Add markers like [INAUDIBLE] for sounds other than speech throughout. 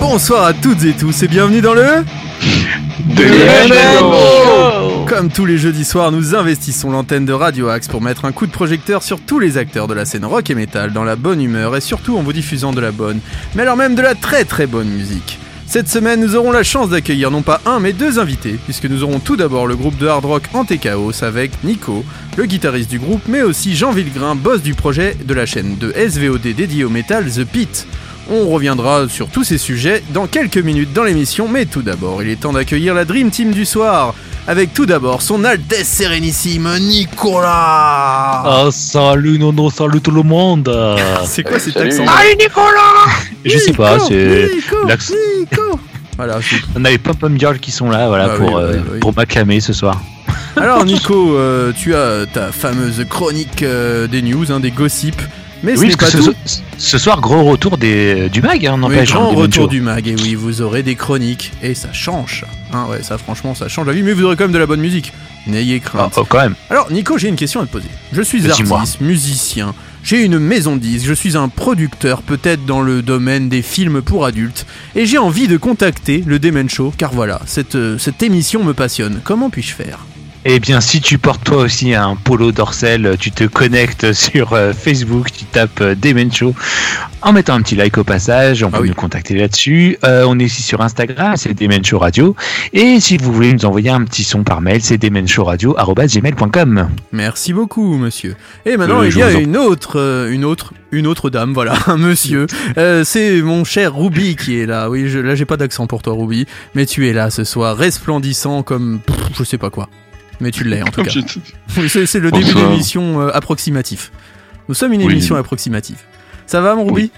Bonsoir à toutes et tous et bienvenue dans le... Comme tous les jeudis soirs, nous investissons l'antenne de Radio Axe pour mettre un coup de projecteur sur tous les acteurs de la scène rock et metal dans la bonne humeur et surtout en vous diffusant de la bonne, mais alors même de la très très bonne musique. Cette semaine, nous aurons la chance d'accueillir non pas un mais deux invités, puisque nous aurons tout d'abord le groupe de hard rock Antéchaos avec Nico, le guitariste du groupe, mais aussi Jean Villegrain, boss du projet de la chaîne de SVOD dédiée au métal The Pit. On reviendra sur tous ces sujets dans quelques minutes dans l'émission, mais tout d'abord, il est temps d'accueillir la Dream Team du soir, avec tout d'abord son Altesse Sérénissime Nicolas Ah salut Nono, salut tout le monde [LAUGHS] C'est quoi cet Salut. accent Je sais pas, c'est Nico, l'accent. Nico. Voilà, [LAUGHS] c'est- On a les Pop Pom Girls qui sont là, voilà, Bah pour, oui, euh, oui, oui. pour m'acclamer ce soir. Alors [LAUGHS] Nico, euh, tu as ta fameuse chronique euh, des news, hein, des gossips, mais ce oui, parce pas que tout. ce, ce soir, gros retour des, du mag, hein, Oui, n'empêche. grand hein, des retour du mag, et oui, vous aurez des chroniques, et ça change. Hein, ouais, ça franchement, ça change la vie, mais vous aurez quand même de la bonne musique. N'ayez crainte. Ah, oh, quand même. Alors Nico, j'ai une question à te poser. Je suis artiste, musicien, j'ai une maison de disques, je suis un producteur peut-être dans le domaine des films pour adultes, et j'ai envie de contacter le Demen Show, car voilà, cette, euh, cette émission me passionne. Comment puis-je faire? Eh bien, si tu portes toi aussi un polo dorsel, tu te connectes [LAUGHS] sur euh, Facebook, tu tapes euh, Demen Show en mettant un petit like au passage, on Ah peut oui. nous contacter là-dessus. Euh, on est aussi sur Instagram, c'est Demen Show Radio. Et si vous voulez nous envoyer un petit son par mail, c'est demenshowradio.gmail.com. Merci beaucoup, monsieur. Et maintenant, Euh, il y a en- une autre, une autre, une autre dame, voilà, [LAUGHS] un monsieur. Euh, c'est mon cher Ruby qui est là. Oui, je, là, j'ai pas d'accent pour toi, Ruby, mais tu es là ce soir, resplendissant comme, pff, je sais pas quoi. Mais tu l'es en tout [LAUGHS] cas. C'est le début d'émission euh, approximatif. Nous sommes une Oui. émission approximative. Ça va, mon Ruby Oui.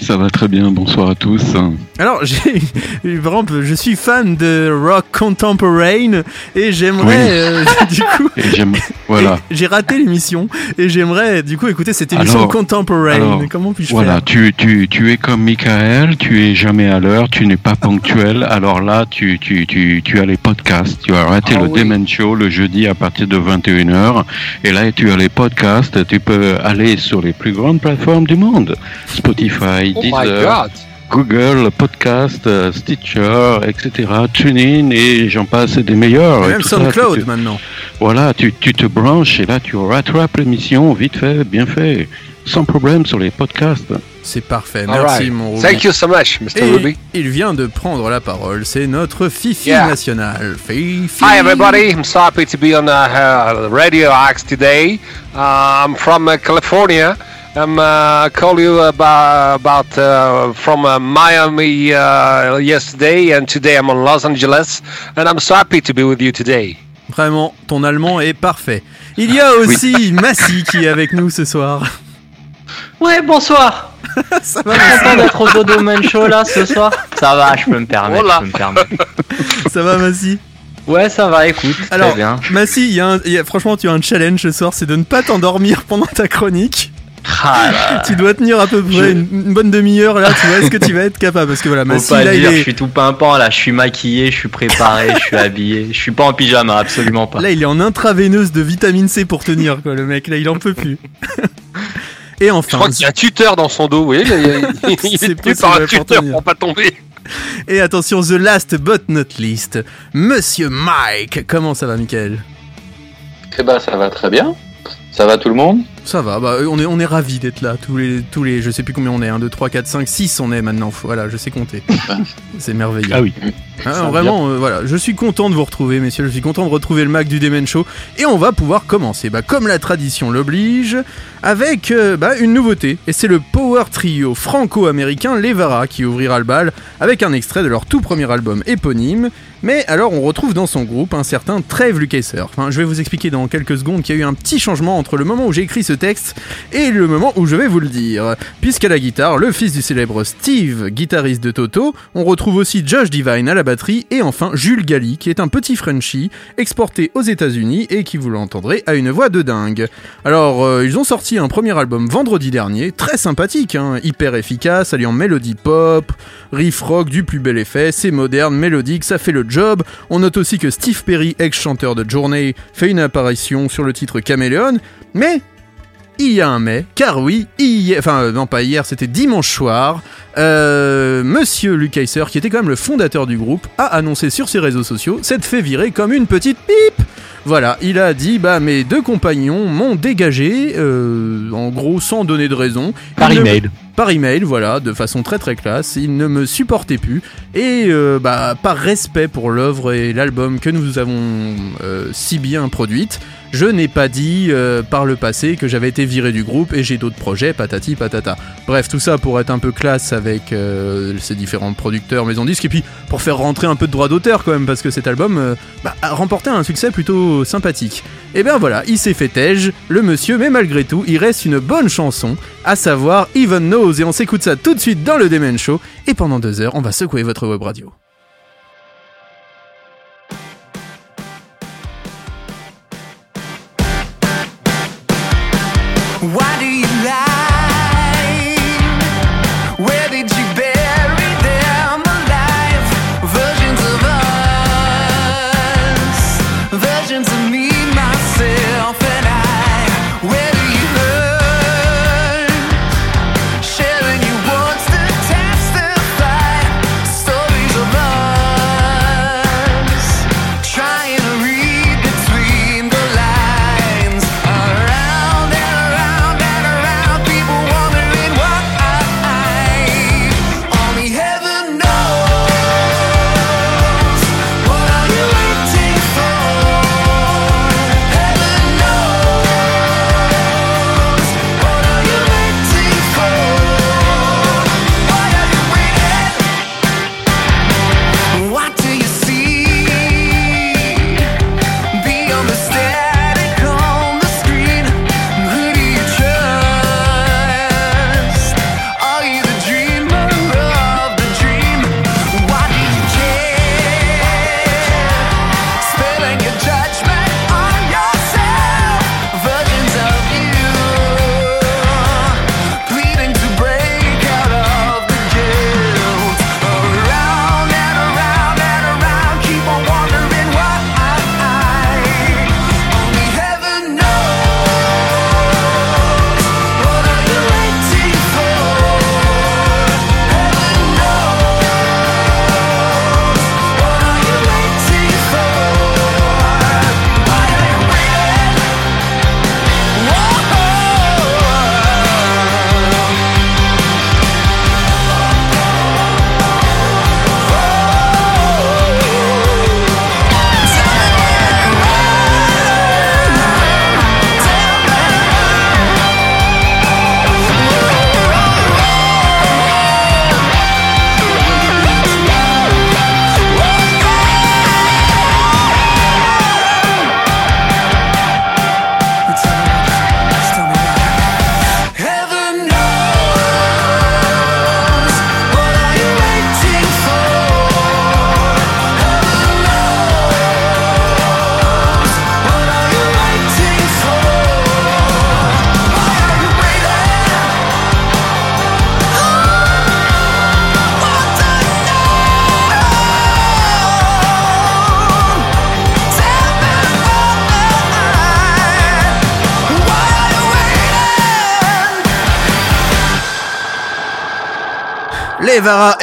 Ça va très bien, bonsoir à tous. Alors, [LAUGHS] exemple, je suis fan de rock contemporain et j'aimerais, Oui. euh, [LAUGHS] du coup. Voilà. [LAUGHS] J'ai raté l'émission et j'aimerais du coup écouter cette émission Alors, contemporain. alors, Comment puis-je Voilà, faire? tu, tu, tu es comme Michael, tu es jamais à l'heure, tu n'es pas ponctuel. Alors là, tu, tu, tu, tu as les podcasts. Tu as raté Ah le oui. Demen Show le jeudi à partir de 21h. Et là, tu as les podcasts. Tu peux aller sur les plus grandes plateformes du monde. Spotify, Oh my Deezer, god! Google, Podcast, euh, Stitcher, etc. TuneIn et j'en passe des meilleurs. Et Même tout ça, SoundCloud tu maintenant. Voilà, tu, tu te branches et là tu rattrapes l'émission vite fait, bien fait, sans problème sur les podcasts. C'est parfait. Merci right. mon Ruby. Thank you so much, Mr. Et Ruby. il vient de prendre la parole. C'est notre Fifi Yeah. national. Fifi. Hi, everybody. I'm so happy to be on uh, uh, Radio Axe today. Uh, I'm from uh, California. I'm uh, call you about, about uh, from uh, Miami uh, yesterday, and today I'm on Los Angeles, and I'm so happy to be with you today. Vraiment, ton allemand est parfait. Il y a aussi [LAUGHS] Massy qui est avec nous ce soir. Ouais, bonsoir. [LAUGHS] Ça va, Content Massy d'être au Dodo Man Show là ce soir. Ça va, je peux me permettre. Voilà. Je peux me permettre. [LAUGHS] Ça va, Massy? Ouais, ça va, écoute. Alors, très bien. Massy, y a un- il y a- franchement, tu as un challenge ce soir, c'est de ne pas t'endormir pendant ta chronique. Ah, Tu dois tenir à peu près Je- une, une bonne demi-heure là, tu vois, est-ce que tu vas être capable? Parce que voilà, faut Massy, pas là, il dire, est... je suis tout pimpant là, je suis maquillé, je suis préparé, je suis habillé. Je suis pas en pyjama, absolument pas. Là, il est en intraveineuse de vitamine C pour tenir, quoi, le mec. Là, il en peut plus. [LAUGHS] Et Je enfin, crois qu'il y a un tuteur dans son dos, vous voyez, il, il- il est tenu par un tuteur tenir. pour pas tomber. et attention, the last but not least, Monsieur Mike. Comment ça va, Michael? Eh ben, ça va très bien. Ça va tout le monde? Ça va, bah, on est, on est ravis d'être là. Tous les, tous les, je sais plus combien on est, 1, 2, 3, 4, 5, 6 on est maintenant. Voilà, je sais compter. [LAUGHS] C'est merveilleux. Ah oui. Hein, vraiment, euh, voilà, je suis content de vous retrouver, messieurs. Je suis content de retrouver le Mac du Demen Show. Et on va pouvoir commencer, bah, comme la tradition l'oblige, avec euh, bah, une nouveauté. Et c'est le power trio franco-américain Levara qui ouvrira le bal avec un extrait de leur tout premier album éponyme. Mais alors, on retrouve dans son groupe un certain Treve Lukather. Enfin, je vais vous expliquer dans quelques secondes qu'il y a eu un petit changement entre le moment où j'ai écrit ce texte et le moment où je vais vous le dire. Puisqu'à la guitare, le fils du célèbre Steve, guitariste de Toto, on retrouve aussi Josh Divine à la batterie et enfin Jules Galli qui est un petit Frenchie exporté aux États-Unis et qui vous l'entendrez a une voix de dingue. Alors euh, ils ont sorti un premier album vendredi dernier, très sympathique, hein, hyper efficace, alliant mélodie pop, riff rock du plus bel effet, c'est moderne, mélodique, ça fait le On note aussi que Steve Perry, ex-chanteur de Journey, fait une apparition sur le titre Caméléon, mais il y a un mais, car oui, enfin euh, non pas hier, c'était dimanche soir, euh, Monsieur Luke Heiser, qui était quand même le fondateur du groupe, a annoncé sur ses réseaux sociaux s'être fait virer comme une petite pipe. Voilà, il a dit bah mes deux compagnons m'ont dégagé, euh, en gros sans donner de raison. Par Ils email. par email, voilà, de façon très très classe. Il ne me supportait plus et euh, bah, par respect pour l'œuvre et l'album que nous avons euh, si bien produite, je n'ai pas dit euh, par le passé que j'avais été viré du groupe et j'ai d'autres projets, patati patata. Bref, tout ça pour être un peu classe avec euh, ces différents producteurs, maisons disques et puis pour faire rentrer un peu de droit d'auteur quand même parce que cet album euh, bah, a remporté un succès plutôt sympathique. Et bien voilà, il s'est fait tège, le monsieur, mais malgré tout, il reste une bonne chanson, à savoir Even Knows, et on s'écoute ça tout de suite dans le Demen Show, et pendant deux heures, on va secouer votre web radio.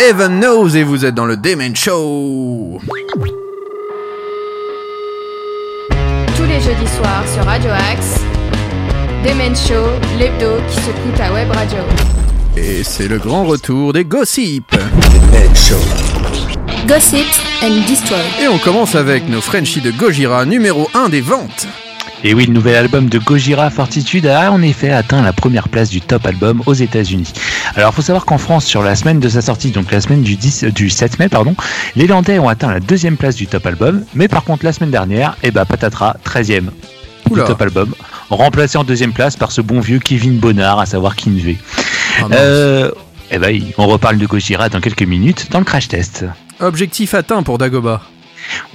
Heaven Knows, et vous êtes dans le Demen Show Tous les jeudis soirs sur Radio Axe, Demen Show, l'hebdo qui secoue ta web radio. Et c'est le grand retour des gossips Gossip and Destroy. Et on commence avec nos Frenchies de Gojira, numéro 1 des ventes Et oui, le nouvel album de Gojira Fortitude a en effet atteint la première place du top album aux États-Unis. Alors, faut savoir qu'en France, sur la semaine de sa sortie, donc la semaine du 10, du 7 mai, pardon, les Landais ont atteint la deuxième place du top album, mais par contre la semaine dernière, eh ben patatras, 13e. Oula. du top album, remplacé en deuxième place par ce bon vieux Kevin Bonnard, à savoir Kinvey. Ah. Euh, eh ben, on reparle de Gojira dans quelques minutes dans le crash test. Objectif atteint pour Dagoba.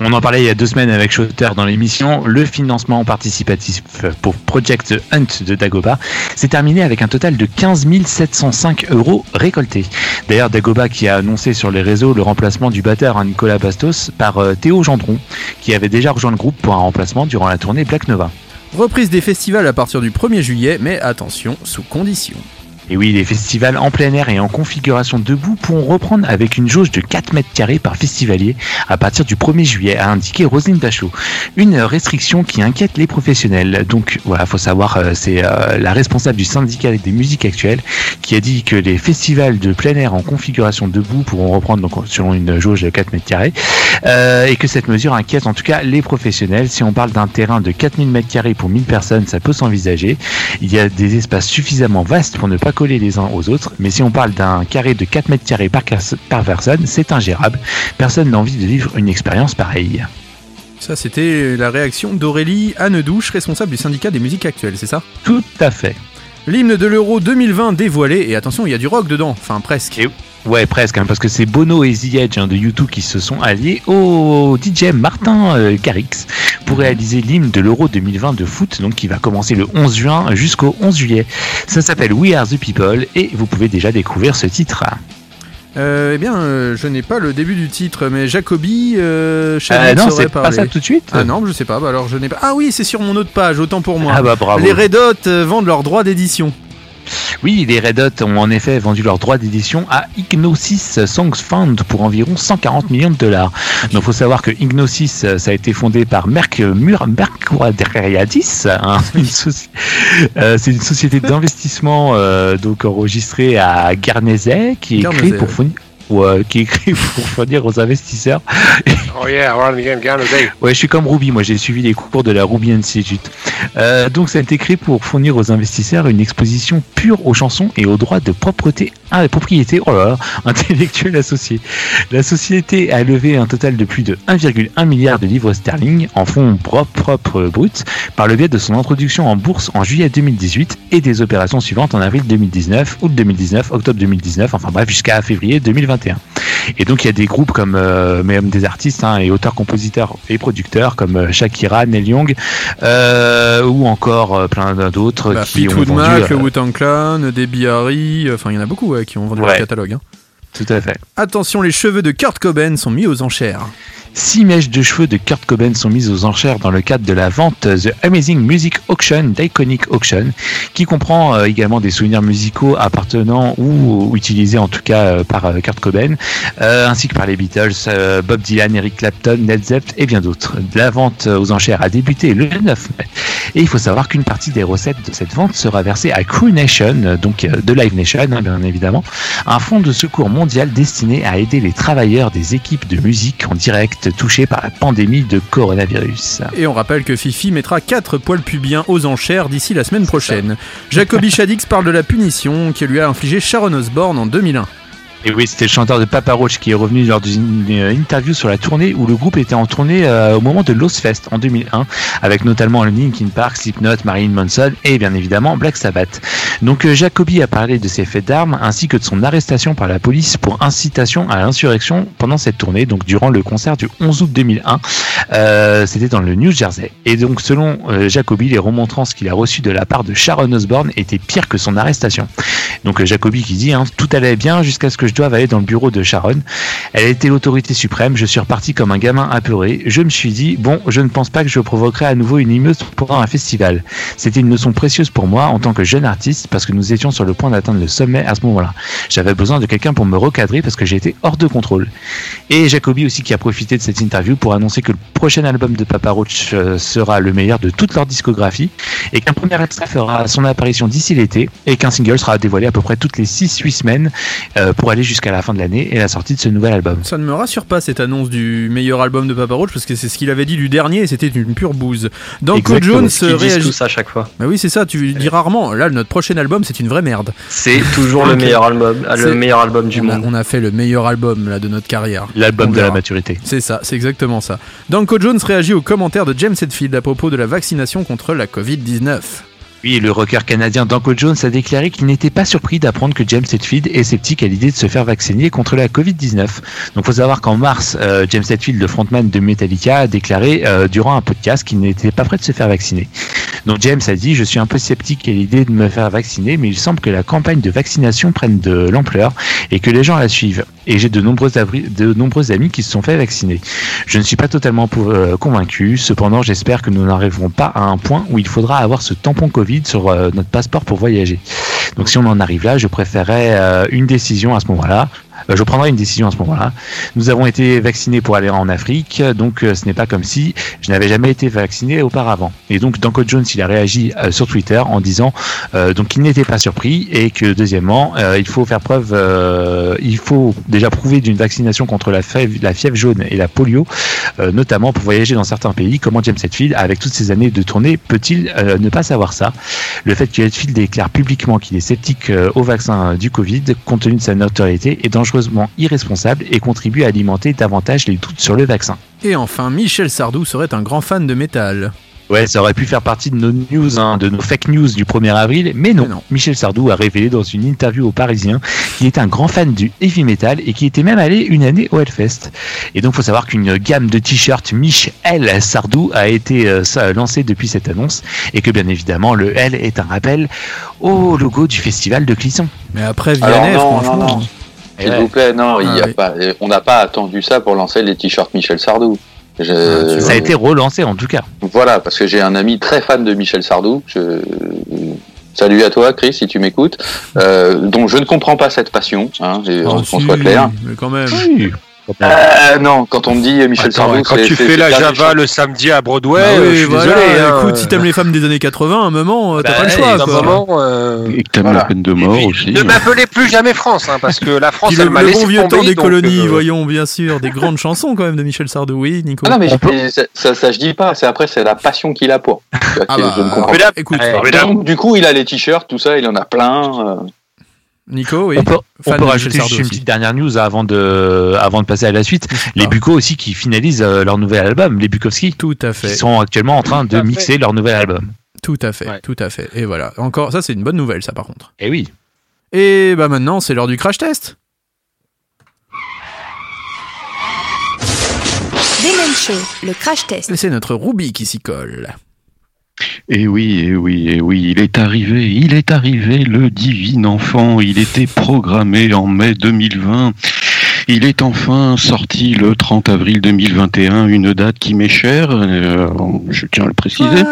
On en parlait il y a deux semaines avec Shooter dans l'émission. Le financement participatif pour Project Hunt de Dagoba s'est terminé avec un total de 15 705 euros récoltés. D'ailleurs, Dagoba qui a annoncé sur les réseaux le remplacement du batteur hein, Nicolas Bastos par euh, Théo Gendron, qui avait déjà rejoint le groupe pour un remplacement durant la tournée Black Nova. Reprise des festivals à partir du 1er juillet, mais attention, sous condition. Et oui, les festivals en plein air et en configuration debout pourront reprendre avec une jauge de 4 mètres carrés par festivalier à partir du 1er juillet, a indiqué Roselyne Bachelot. Une restriction qui inquiète les professionnels. Donc voilà, faut savoir, euh, c'est euh, la responsable du syndicat des musiques actuelles qui a dit que les festivals de plein air en configuration debout pourront reprendre donc selon une jauge de 4 mètres carrés euh, et que cette mesure inquiète en tout cas les professionnels. Si on parle d'un terrain de 4000 mètres carrés pour 1000 personnes, ça peut s'envisager. Il y a des espaces suffisamment vastes pour ne pas coller les uns aux autres, mais si on parle d'un carré de 4 mètres carrés par, par personne, c'est ingérable. Personne n'a envie de vivre une expérience pareille. Ça, c'était la réaction d'Aurélie Annedouche, responsable du syndicat des musiques actuelles, c'est ça? Tout à fait. L'hymne de l'Euro 2020 dévoilé, et attention, il y a du rock dedans, enfin presque. Ouais, presque, hein, parce que c'est Bono et The Edge hein, de YouTube qui se sont alliés au DJ Martin euh, pour réaliser l'hymne de l'Euro 2020 de foot, donc qui va commencer le 11 juin jusqu'au 11 juillet. Ça s'appelle We Are the People et vous pouvez déjà découvrir ce titre. Euh, eh bien, euh, je n'ai pas le début du titre, mais Jacobi, euh, Euh, non, c'est pas ça tout de suite. Ah non, je sais pas, bah alors je n'ai pas. Ah oui, c'est sur mon autre page, autant pour moi. Ah bah bravo. Les Red Hot euh, vendent leurs droits d'édition. Oui, les Red Hot ont en effet vendu leurs droits d'édition à Ignosis Songs Fund pour environ 140 millions de dollars. Donc, faut savoir que Ignosis, ça a été fondé par Merck Mur Mercuriadis, hein, [LAUGHS] euh, c'est une société d'investissement euh, donc enregistrée à Guernesey qui est créée pour ouais. Fournir ouais, qui créée [LAUGHS] pour fournir aux investisseurs [LAUGHS] Oh yeah. Ouais, je suis comme Ruby, moi j'ai suivi les cours de la Ruby Institute. Euh, donc ça a été créé pour fournir aux investisseurs une exposition pure aux chansons et aux droits de propreté, ah, propriété oh là là, [LAUGHS] intellectuelle associée. La société a levé un total de plus de 1,1 milliard de livres sterling en fonds propres propres bruts par le biais de son introduction en bourse en juillet 2018 et des opérations suivantes en avril 2019, août 2019, octobre 2019, enfin bref jusqu'à février 2021. Et donc il y a des groupes comme euh, mais même des artistes hein, et auteurs, compositeurs et producteurs comme euh, Shakira, Neil Young euh, ou encore euh, plein d'autres Bah, qui ont vendu. Mac, Wu-Tang Clan, Debbie Harry, enfin il y en a beaucoup ouais, qui ont vendu leur Ouais. catalogue. hein. tout à fait. Attention, les cheveux de Kurt Cobain sont mis aux enchères. Six mèches de cheveux de Kurt Cobain sont mises aux enchères dans le cadre de la vente The Amazing Music Auction d'Iconic Auction, qui comprend euh, également des souvenirs musicaux appartenant ou, utilisés en tout cas euh, par euh, Kurt Cobain, ainsi que par les Beatles, Bob Dylan, Eric Clapton, Led Zeppelin et bien d'autres. La vente aux enchères a débuté le 9 mai. Et il faut savoir qu'une partie des recettes de cette vente sera versée à Crew Nation, donc de Live Nation hein, bien évidemment, un fonds de secours mondial destiné à aider les travailleurs des équipes de musique en direct touchés par la pandémie de coronavirus. Et on rappelle que Fifi mettra 4 poils pubiens aux enchères d'ici la semaine prochaine. Jacoby Shaddix parle de la punition que lui a infligée Sharon Osbourne en 2001. Et oui, c'était le chanteur de Papa Roach qui est revenu lors d'une interview sur la tournée où le groupe était en tournée euh, au moment de Lost Fest en 2001, avec notamment Linkin Park, Slipknot, Marilyn Manson et bien évidemment Black Sabbath. Donc euh, Jacoby a parlé de ses faits d'armes ainsi que de son arrestation par la police pour incitation à l'insurrection pendant cette tournée, donc durant le concert du 11 août 2001. Euh, c'était dans le New Jersey. Et donc selon euh, Jacoby, les remontrances qu'il a reçues de la part de Sharon Osbourne étaient pires que son arrestation. Donc Jacoby qui dit hein, tout allait bien jusqu'à ce que je doive aller dans le bureau de Sharon. Elle était l'autorité suprême. Je suis reparti comme un gamin apeuré. Je me suis dit bon, je ne pense pas que je provoquerai à nouveau une émeute pendant un festival. C'était une leçon précieuse pour moi en tant que jeune artiste parce que nous étions sur le point d'atteindre le sommet à ce moment-là. J'avais besoin de quelqu'un pour me recadrer parce que j'étais hors de contrôle. Et Jacoby aussi qui a profité de cette interview pour annoncer que le prochain album de Papa Roach euh, sera le meilleur de toute leur discographie et qu'un premier extrait fera son apparition d'ici l'été et qu'un single sera dévoilé à peu près toutes les 6-8 semaines euh, pour aller jusqu'à la fin de l'année et la sortie de ce nouvel album. Ça ne me rassure pas cette annonce du meilleur album de Papa Roach parce que c'est ce qu'il avait dit du dernier et c'était une pure bouse. Danko. Jones réagit. tout ça à chaque fois. Bah oui, c'est ça, tu dis rarement. Là, notre prochain album, c'est une vraie merde. C'est toujours le meilleur album, C'est- le meilleur album du on, a, monde. on a fait le meilleur album là, de notre carrière. L'album On de la maturité. C'est ça, c'est exactement ça. Danko Jones réagit aux commentaires de James Hetfield à propos de la vaccination contre la Covid-19. Oui, le rocker canadien Danko Jones a déclaré qu'il n'était pas surpris d'apprendre que James Hetfield est sceptique à l'idée de se faire vacciner contre la Covid-19. Donc, faut savoir qu'en mars, euh, James Hetfield, le frontman de Metallica, a déclaré euh, durant un podcast qu'il n'était pas prêt de se faire vacciner. Donc, James a dit Je suis un peu sceptique à l'idée de me faire vacciner, mais il semble que la campagne de vaccination prenne de l'ampleur et que les gens la suivent. Et j'ai de nombreux, amis qui se sont fait vacciner. Je ne suis pas totalement euh, convaincu. Cependant, j'espère que nous n'arriverons pas à un point où il faudra avoir ce tampon Covid sur euh, notre passeport pour voyager. Donc, si on en arrive là, je préférerais euh, une décision à ce moment-là. Euh, je prendrai une décision à ce moment-là. Nous avons été vaccinés pour aller en Afrique, donc euh, ce n'est pas comme si je n'avais jamais été vacciné auparavant. Et donc, Danko Jones, il a réagi euh, sur Twitter en disant donc qu'il n'était pas surpris et que deuxièmement, il faut faire preuve, il faut déjà prouver d'une vaccination contre la fièvre, la fièvre jaune et la polio, notamment pour voyager dans certains pays. Comment James Hetfield, avec toutes ces années de tournée, peut-il ne pas savoir ça? Le fait que Hetfield déclare publiquement qu'il est sceptique au vaccin du Covid, compte tenu de sa notoriété, est dangereusement irresponsable et contribue à alimenter davantage les doutes sur le vaccin. Et enfin, Michel Sardou serait un grand fan de métal. Ouais, ça aurait pu faire partie de nos news, hein, de nos fake news du 1er avril, mais non. Mais non. Michel Sardou a révélé dans une interview au Parisien qu'il était un grand fan du heavy metal et qu'il était même allé une année au Hellfest. Et donc, faut savoir qu'une gamme de t-shirts Michel Sardou a été euh, lancée depuis cette annonce et que bien évidemment, le L est un rappel au logo du festival de Clisson. Mais après Alors Vianney, non, non, franchement. non. S'il ouais. vous plaît, non, il y Ah a oui. pas, on n'a pas attendu ça pour lancer les t-shirts Michel Sardou. Je- Ah, Ça a été relancé en tout cas. Voilà, parce que j'ai un ami très fan de Michel Sardou. Je... Salut à toi, Chris, si tu m'écoutes. Euh, dont je ne comprends pas cette passion, hein, Oh, qu'on si, soit clair. Mais quand même. Oui. Euh, non, quand on me dit Michel Attends, Sardou, quand tu fais la Java le samedi à Broadway, Ah euh, oui, je suis voilà, désolé. hein, écoute, si t'aimes les femmes des années 80, à un moment, euh, t'as Bah, pas le choix. un moment, euh, Et que t'aimes Voilà. la peine de mort aussi. ne m'appelez plus jamais France, hein, parce que la France, le, elle m'a le laissé bon vieux temps des colonies, euh, voyons, bien sûr, des grandes chansons quand même de Michel Sardou, oui, Nico. Ah non, mais je- ça, ça, je dis pas. C'est après, c'est la passion qu'il a pour. Ah je bah, ne comprends pas. écoute. Donc, du coup, il a les t-shirts, tout ça, il en a plein. Nico, oui. On peut, on rajouter juste une petite dernière news avant de, avant de passer à la suite. Les. Bucco aussi qui finalisent euh, leur nouvel album, les Bukowski, Tout à fait, sont actuellement en train Tout de fait. mixer leur nouvel album. tout à fait, Ouais. tout à fait. Et voilà, encore, ça c'est une bonne nouvelle, ça par contre. Et oui. Et bah maintenant, c'est l'heure du crash test. Show, le crash test. C'est notre Ruby qui s'y colle. Et oui, et oui, et oui, il est arrivé, il est arrivé le divin enfant, il était programmé en mai 2020. Il est enfin sorti le 30 avril 2021, une date qui m'est chère, euh, je tiens à le préciser.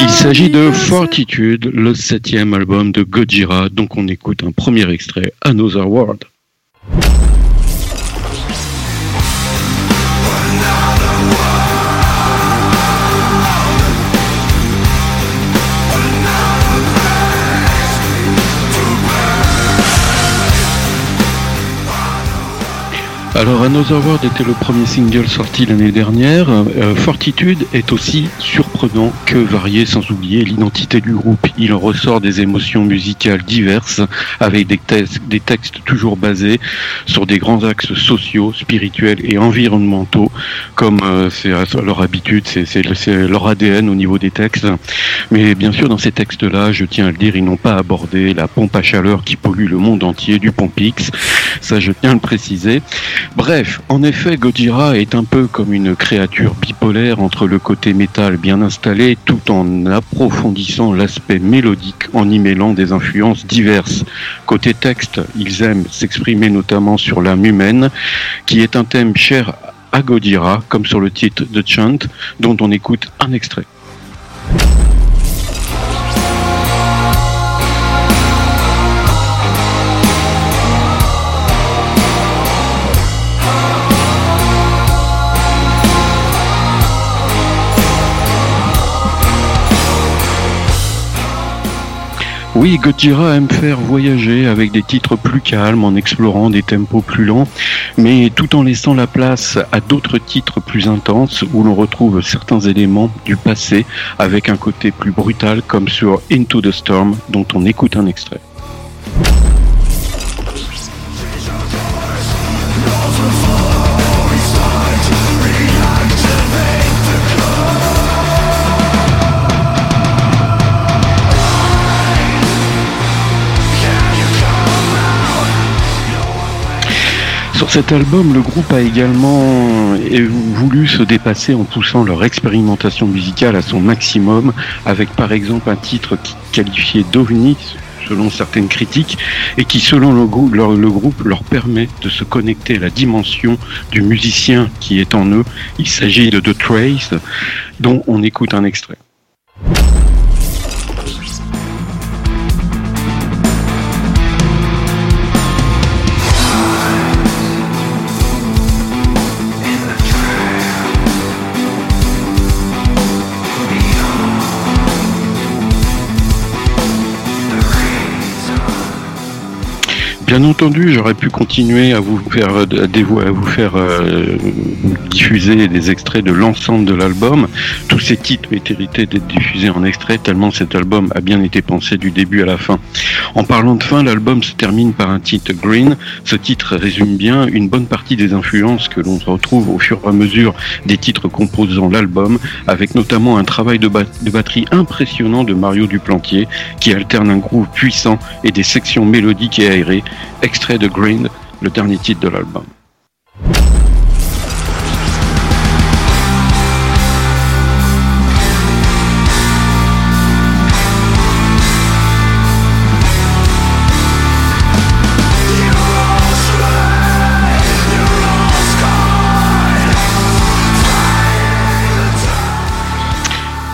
Il s'agit de Fortitude, le septième album de Gojira, donc on écoute un premier extrait, Another World. Alors Another World était le premier single sorti l'année dernière. Euh, Fortitude est aussi surprenant que varié sans oublier l'identité du groupe. Il en ressort des émotions musicales diverses avec des, textes- toujours basés sur des grands axes sociaux, spirituels et environnementaux comme euh, c'est à leur habitude, c'est- c'est c'est leur ADN au niveau des textes. Mais bien sûr dans ces textes-là, je tiens à le dire, ils n'ont pas abordé la pompe à chaleur qui pollue le monde entier du Pompix. Ça je tiens à le préciser. Bref, en effet, Gojira est un peu comme une créature bipolaire entre le côté métal bien installé tout en approfondissant l'aspect mélodique en y mêlant des influences diverses. Côté texte, ils aiment s'exprimer notamment sur l'âme humaine, qui est un thème cher à Gojira, comme sur le titre de Chant, dont on écoute un extrait. Oui, Gojira aime faire voyager avec des titres plus calmes, en explorant des tempos plus lents, mais tout en laissant la place à d'autres titres plus intenses où l'on retrouve certains éléments du passé avec un côté plus brutal comme sur Into the Storm dont on écoute un extrait. Sur cet album, le groupe a également voulu se dépasser en poussant leur expérimentation musicale à son maximum, avec par exemple un titre qualifié d'ovni selon certaines critiques, et qui selon le, grou- leur- le groupe leur permet de se connecter à la dimension du musicien qui est en eux. Il s'agit de The Trace, dont on écoute un extrait. Bien entendu, j'aurais pu continuer à vous faire à vous faire euh, diffuser des extraits de l'ensemble de l'album. Tous ces titres mériteraient d'être diffusés en extrait tellement cet album a bien été pensé du début à la fin. En parlant de fin, l'album se termine par un titre Green. Ce titre résume bien une bonne partie des influences que l'on retrouve au fur et à mesure des titres composant l'album, avec notamment un travail de, de batterie impressionnant de Mario Duplantier qui alterne un groove puissant et des sections mélodiques et aérées. Extrait de Green, le dernier titre de l'album.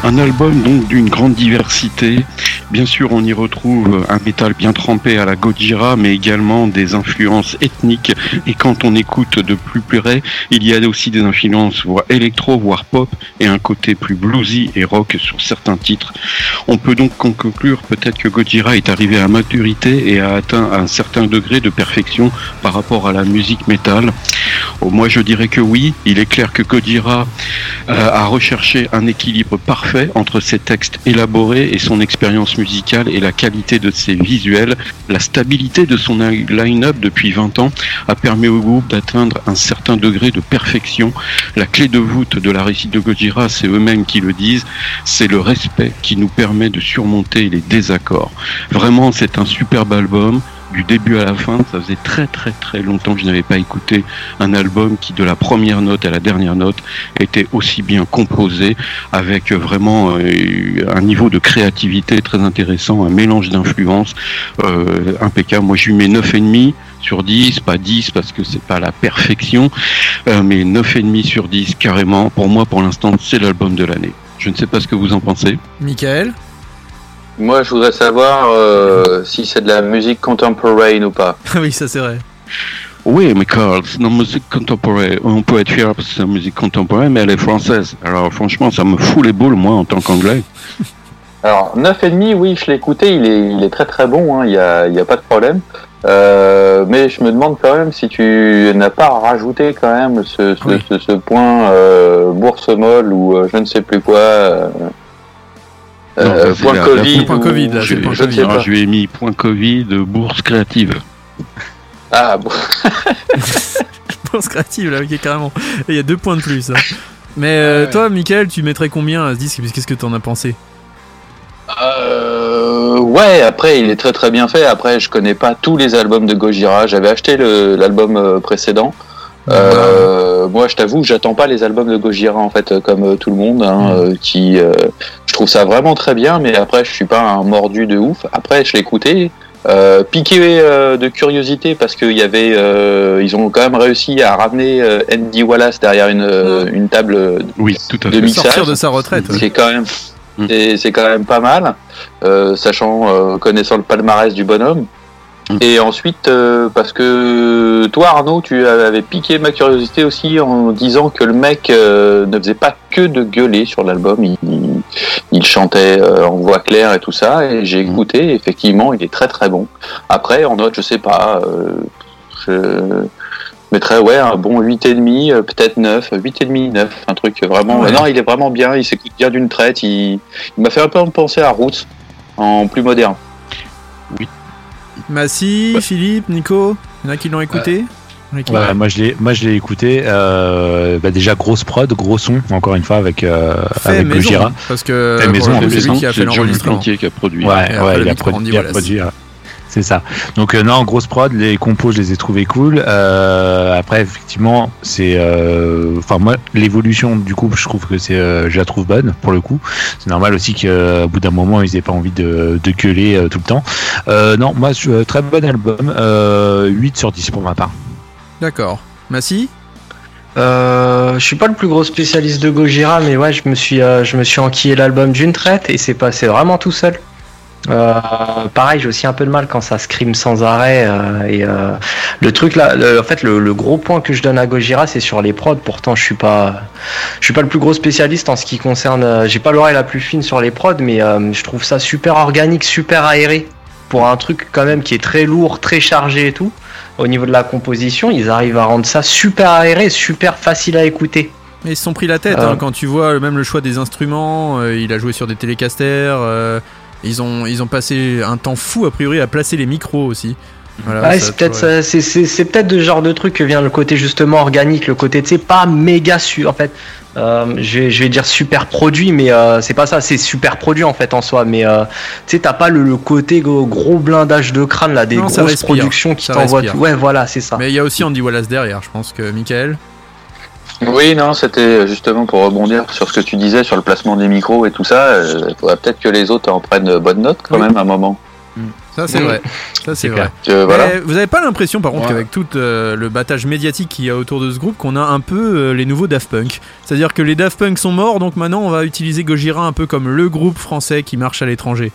Un album donc d'une grande diversité. Bien sûr, on y retrouve un métal bien trempé à la Gojira, mais également des influences ethniques. Et quand on écoute de plus près, il y a aussi des influences voire électro, voire pop, et un côté plus bluesy et rock sur certains titres. On peut donc conclure peut-être que Gojira est arrivé à maturité et a atteint un certain degré de perfection par rapport à la musique métal. Oh, Moi, je dirais que oui. Il est clair que Gojira euh, a recherché un équilibre parfait entre ses textes élaborés et son expérience musicale et la qualité de ses visuels. La stabilité de son line-up depuis 20 ans a permis au groupe d'atteindre un certain degré de perfection. La clé de voûte de la réussite de Gojira, c'est eux-mêmes qui le disent, c'est le respect qui nous permet de surmonter les désaccords. Vraiment, c'est un superbe album du début à la fin. Ça faisait très très très longtemps que je n'avais pas écouté un album qui, de la première note à la dernière note, était aussi bien composé, avec vraiment euh, un niveau de créativité très intéressant, un mélange d'influences euh, impeccable. Moi, je lui mets 9,5 sur 10, pas 10 parce que c'est pas la perfection, euh, mais 9,5 sur 10 carrément. Pour moi, pour l'instant, c'est l'album de l'année. Je ne sais pas ce que vous en pensez. Michael? Moi, je voudrais savoir euh, si c'est de la musique contemporaine ou pas. [LAUGHS] Oui, ça c'est vrai. Oui, mais Carl, c'est une musique contemporaine. On peut être fier parce que c'est une musique contemporaine, mais elle est française. Alors franchement, ça me fout les boules, moi, en tant qu'anglais. [LAUGHS] Alors, 9,5, oui, je l'ai écouté, il est, il est très très bon, hein, il n'y a, il y a pas de problème. Euh, mais je me demande quand même si tu n'as pas rajouté quand même ce, ce, Oui. ce, ce point euh, bourse molle ou euh, je ne sais plus quoi. Euh, Non, point Covid. Le point ou- Covid, là, je, point je Covid. lui ai mis point Covid, bourse créative. Ah, bon. [LAUGHS] Pense créative là, ok, carrément. Il y a deux points de plus. hein. Mais euh, toi, Michael, tu mettrais combien à ce disque? Qu'est-ce que t'en as pensé? Euh, ouais, après, il est très très bien fait. Après, je connais pas tous les albums de Gojira. J'avais acheté l'album euh, précédent. Euh, moi, je t'avoue, j'attends pas les albums de Gojira en fait, comme euh, tout le monde. Hein, euh, qui, euh, je trouve ça vraiment très bien, mais après, je suis pas un mordu de ouf. Après, je l'ai écouté. Euh, piqué euh, de curiosité parce qu'il y avait, euh, ils ont quand même réussi à ramener euh, Andy Wallace derrière une, euh, une table Oui, tout à de fait. mixage. Sortir de sa retraite. ouais. C'est quand même, Mm. c'est- c'est quand même pas mal, euh, sachant, euh, connaissant le palmarès du bonhomme. Et ensuite, euh, parce que toi, Arnaud, tu avais piqué ma curiosité aussi en disant que le mec euh, ne faisait pas que de gueuler sur l'album. Il, il- il chantait euh, en voix claire et tout ça, et j'ai écouté, et effectivement, il est très très bon. Après, en note, je sais pas, euh, je mettrais ouais, un bon 8,5, euh, peut-être 9, 8,5, 9, un truc vraiment. Ouais. Non, il est vraiment bien, il s'écoute bien d'une traite, il, il m'a fait un peu penser à Roots, en plus moderne. Massy, Philippe, Nico, il y en a qui l'ont écouté moi je l'ai, moi je l'ai écouté. euh, bah déjà grosse prod, gros son, encore une fois avec euh, avec maison. Parce que Fait maison, en c'est lui qui a fait l'enregistrement. Qui a produit. Ouais, Et après, ouais, le il a mix produit, C'est ça. Donc euh, non, grosse prod, les compos, je les ai trouvés cool. Euh, après, effectivement, c'est, euh, enfin moi, l'évolution du groupe, je trouve que c'est, euh, je la trouve bonne pour le coup. C'est normal aussi qu'au bout d'un moment, ils aient pas envie de, de gueuler euh, tout le temps. Euh, non, moi, je- très bon album. Euh, 8 sur 10 pour ma part. D'accord. Massy? Euh, je suis pas le plus gros spécialiste de Gojira, mais ouais, je me suis, euh, je me suis enquillé l'album d'une traite et c'est passé vraiment tout seul. Euh, pareil, j'ai aussi un peu de mal quand ça scream sans arrêt. euh, et euh, le truc là, le- en fait, le, le gros point que je donne à Gojira, c'est sur les prods. Pourtant, je suis pas, je suis pas le plus gros spécialiste en ce qui concerne. j'ai pas l'oreille la plus fine sur les prods, mais je trouve ça super organique, super aéré pour un truc quand même qui est très lourd, très chargé et tout. Au niveau de la composition, ils arrivent à rendre ça super aéré, super facile à écouter. Mais ils se sont pris la tête hein, quand tu vois même le choix des instruments. il a joué sur des télécasters. Ils ont ils ont passé un temps fou a priori à placer les micros aussi. Voilà, Ouais, ça, c'est peut-être ouais. c'est c'est peut-être de genre de truc que vient le côté justement organique, le côté tu sais pas méga su en fait. euh, je vais je vais dire super produit, mais euh, c'est pas ça, c'est super produit en fait en soi. Mais euh, tu sais t'as pas le, le côté gros, gros blindage de crâne là, des Non, grosses productions qui t'envoient tout. Ouais, voilà, c'est ça. Mais il y a aussi Andy Wallace derrière. Je pense que Michael. Oui, non, c'était justement pour rebondir sur ce que tu disais sur le placement des micros et tout ça. Il faudrait peut-être que les autres en prennent bonne note quand Oui. même à un moment. Ça c'est vrai. Ça c'est vrai. clair. Que, voilà. Mais vous avez pas l'impression, par contre, Ouais. qu'avec tout euh, le battage médiatique qu'il y a autour de ce groupe, qu'on a un peu euh, les nouveaux Daft Punk? C'est-à-dire que les Daft Punk sont morts, donc maintenant on va utiliser Gojira un peu comme le groupe français qui marche à l'étranger.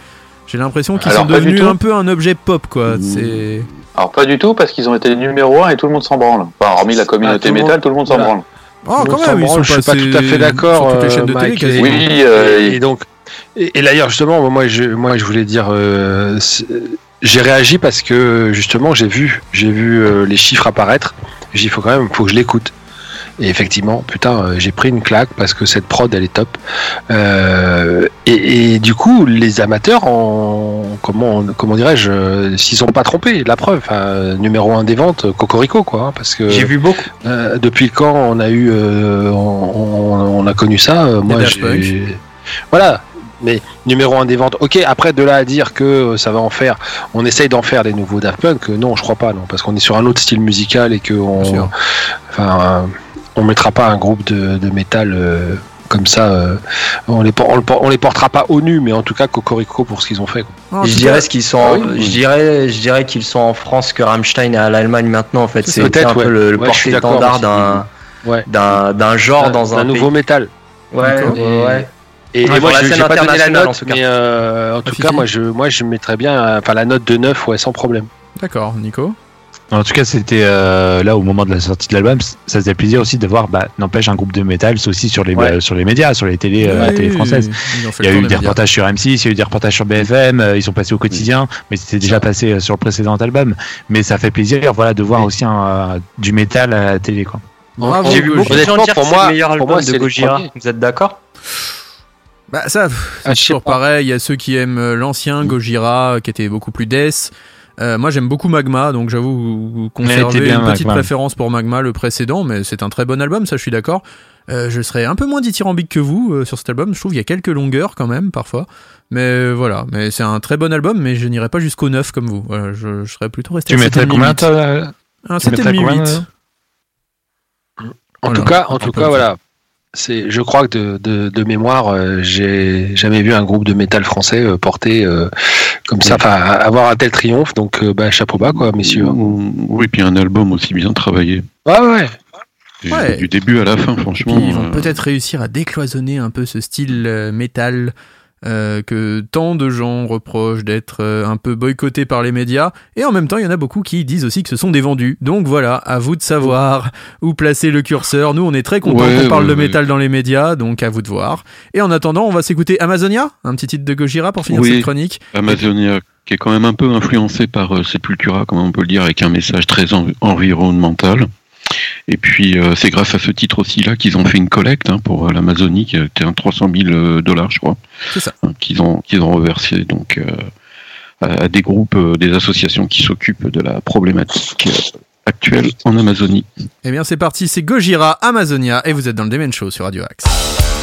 J'ai l'impression qu'ils sont devenus un peu un objet pop, quoi. Mmh. C'est. Alors pas du tout parce qu'ils ont été numéro 1 et tout le monde s'en branle. Enfin, hormis la communauté Ah, tout le monde- métal, tout le monde s'en voilà. branle. Oh, le quand monde s'en même, ils sont branle, je suis pas tout à fait d'accord, sur toutes les euh, chaînes de télé, Mike, quasiment. Oui, euh, et, et donc, et, et d'ailleurs justement, moi je, moi je voulais dire, euh, j'ai réagi parce que justement j'ai vu, j'ai vu euh, les chiffres apparaître. J'ai dit il faut quand même, faut que je l'écoute. Et effectivement, putain, euh, j'ai pris une claque parce que cette prod elle est top. Euh, et, et du coup, les amateurs, en, comment, comment dirais-je, euh, s'ils sont pas trompés, la preuve, enfin, numéro un des ventes, Cocorico quoi, hein, parce que J'ai vu beaucoup. euh, depuis quand on a eu, euh, on, on- on a connu ça Moi, j'ai, voilà. Mais numéro un des ventes. Ok, après de là à dire que ça va en faire, on essaye d'en faire des nouveaux Daft Punk. Non, je crois pas, non, parce qu'on est sur un autre style musical et que on, Bien sûr. enfin, on mettra pas un groupe de, de métal. euh, comme ça, euh, on les on, on les portera pas au nu, mais en tout cas Cocorico pour ce qu'ils ont fait. quoi. Je dirais ce qu'ils sont. Ah en- oui. Je dirais, je dirais qu'ils sont en France que Rammstein est à l'Allemagne maintenant. En fait, C'est un peu ouais. le, le Ouais, porte-étendard d'un Ouais. d'un d'un genre dans un, nouveau pays. métal. Ouais, ouais. Et, Ouais, et moi, sur la je pas donné la internationale, en note, tout cas. mais euh, en Ah, tout cas, moi, je, moi, je mettrais bien, euh, enfin, la note de 9, ouais, sans problème. D'accord, Nico. En tout cas, c'était euh, là au moment de la sortie de l'album, ça faisait plaisir aussi de voir, bah, n'empêche un groupe de métal, c'est aussi sur les Ouais. euh, sur les médias, sur les télés, euh, télé française. ils ont fait Il y a eu des médias. reportages sur M6, il y a eu des reportages sur BFM, euh, ils sont passés au quotidien, mais c'était déjà passé euh, sur le précédent album. Mais ça fait plaisir, voilà, de voir Oui. aussi un, euh, du métal à la télé, quoi. Bravo, J'ai vu beaucoup de gens dire pour moi- le meilleur album moi, c'est de Gojira. Vous êtes d'accord? Bah ça, pff, c'est Ah, toujours pareil. Il y a ceux qui aiment l'ancien Gojira, qui était beaucoup plus death. Euh, moi, j'aime beaucoup Magma, donc j'avoue bien, une petite Magma. préférence pour Magma, le précédent, mais c'est un très bon album, ça je suis d'accord. Euh, je serais un peu moins dithyrambique que vous euh, sur cet album. Je trouve qu'il y a quelques longueurs quand même parfois, mais euh, voilà. Mais c'est un très bon album, mais je n'irai pas jusqu'au 9 comme vous. Voilà, je, je serais plutôt resté. Tu mettrais 7,5, combien, 8. toi Un tu mettrais 7,5, combien, 8. euh En Voilà. tout cas, en tout cas, voilà. C'est, je crois que de, de, de mémoire, euh, j'ai jamais vu un groupe de métal français euh, porter euh, comme ça, enfin avoir un tel triomphe. Donc, euh, bah, chapeau bas, quoi, messieurs. Oui, puis un album aussi bien travaillé. Ouais, ouais. Et Ouais. Du début à la fin, franchement. puis ils vont euh, peut-être réussir à décloisonner un peu ce style euh, métal euh, que tant de gens reprochent d'être euh, un peu boycottés par les médias, et en même temps il y en a beaucoup qui disent aussi que ce sont des vendus. Donc voilà, à vous de savoir [LAUGHS] où placer le curseur. Nous on est très contents Ouais, qu'on parle ouais, de ouais. métal dans les médias, donc à vous de voir. Et en attendant, on va s'écouter Amazonia, un petit titre de Gojira pour finir Oui. cette chronique. Amazonia, qui est quand même un peu influencé par euh, Sepultura, comme on peut le dire, avec un message très en- environnemental. Et puis, euh, c'est grâce à ce titre aussi là qu'ils ont fait une collecte hein, pour euh, l'Amazonie, qui était un 300 000 euh, dollars, je crois, C'est ça. hein, qu'ils ont qu'ils ont reversé donc euh, à, des groupes, euh, des associations qui s'occupent de la problématique actuelle en Amazonie. Eh bien c'est parti, c'est Gojira, Amazonia, et vous êtes dans le Demen Show sur Radio Axe.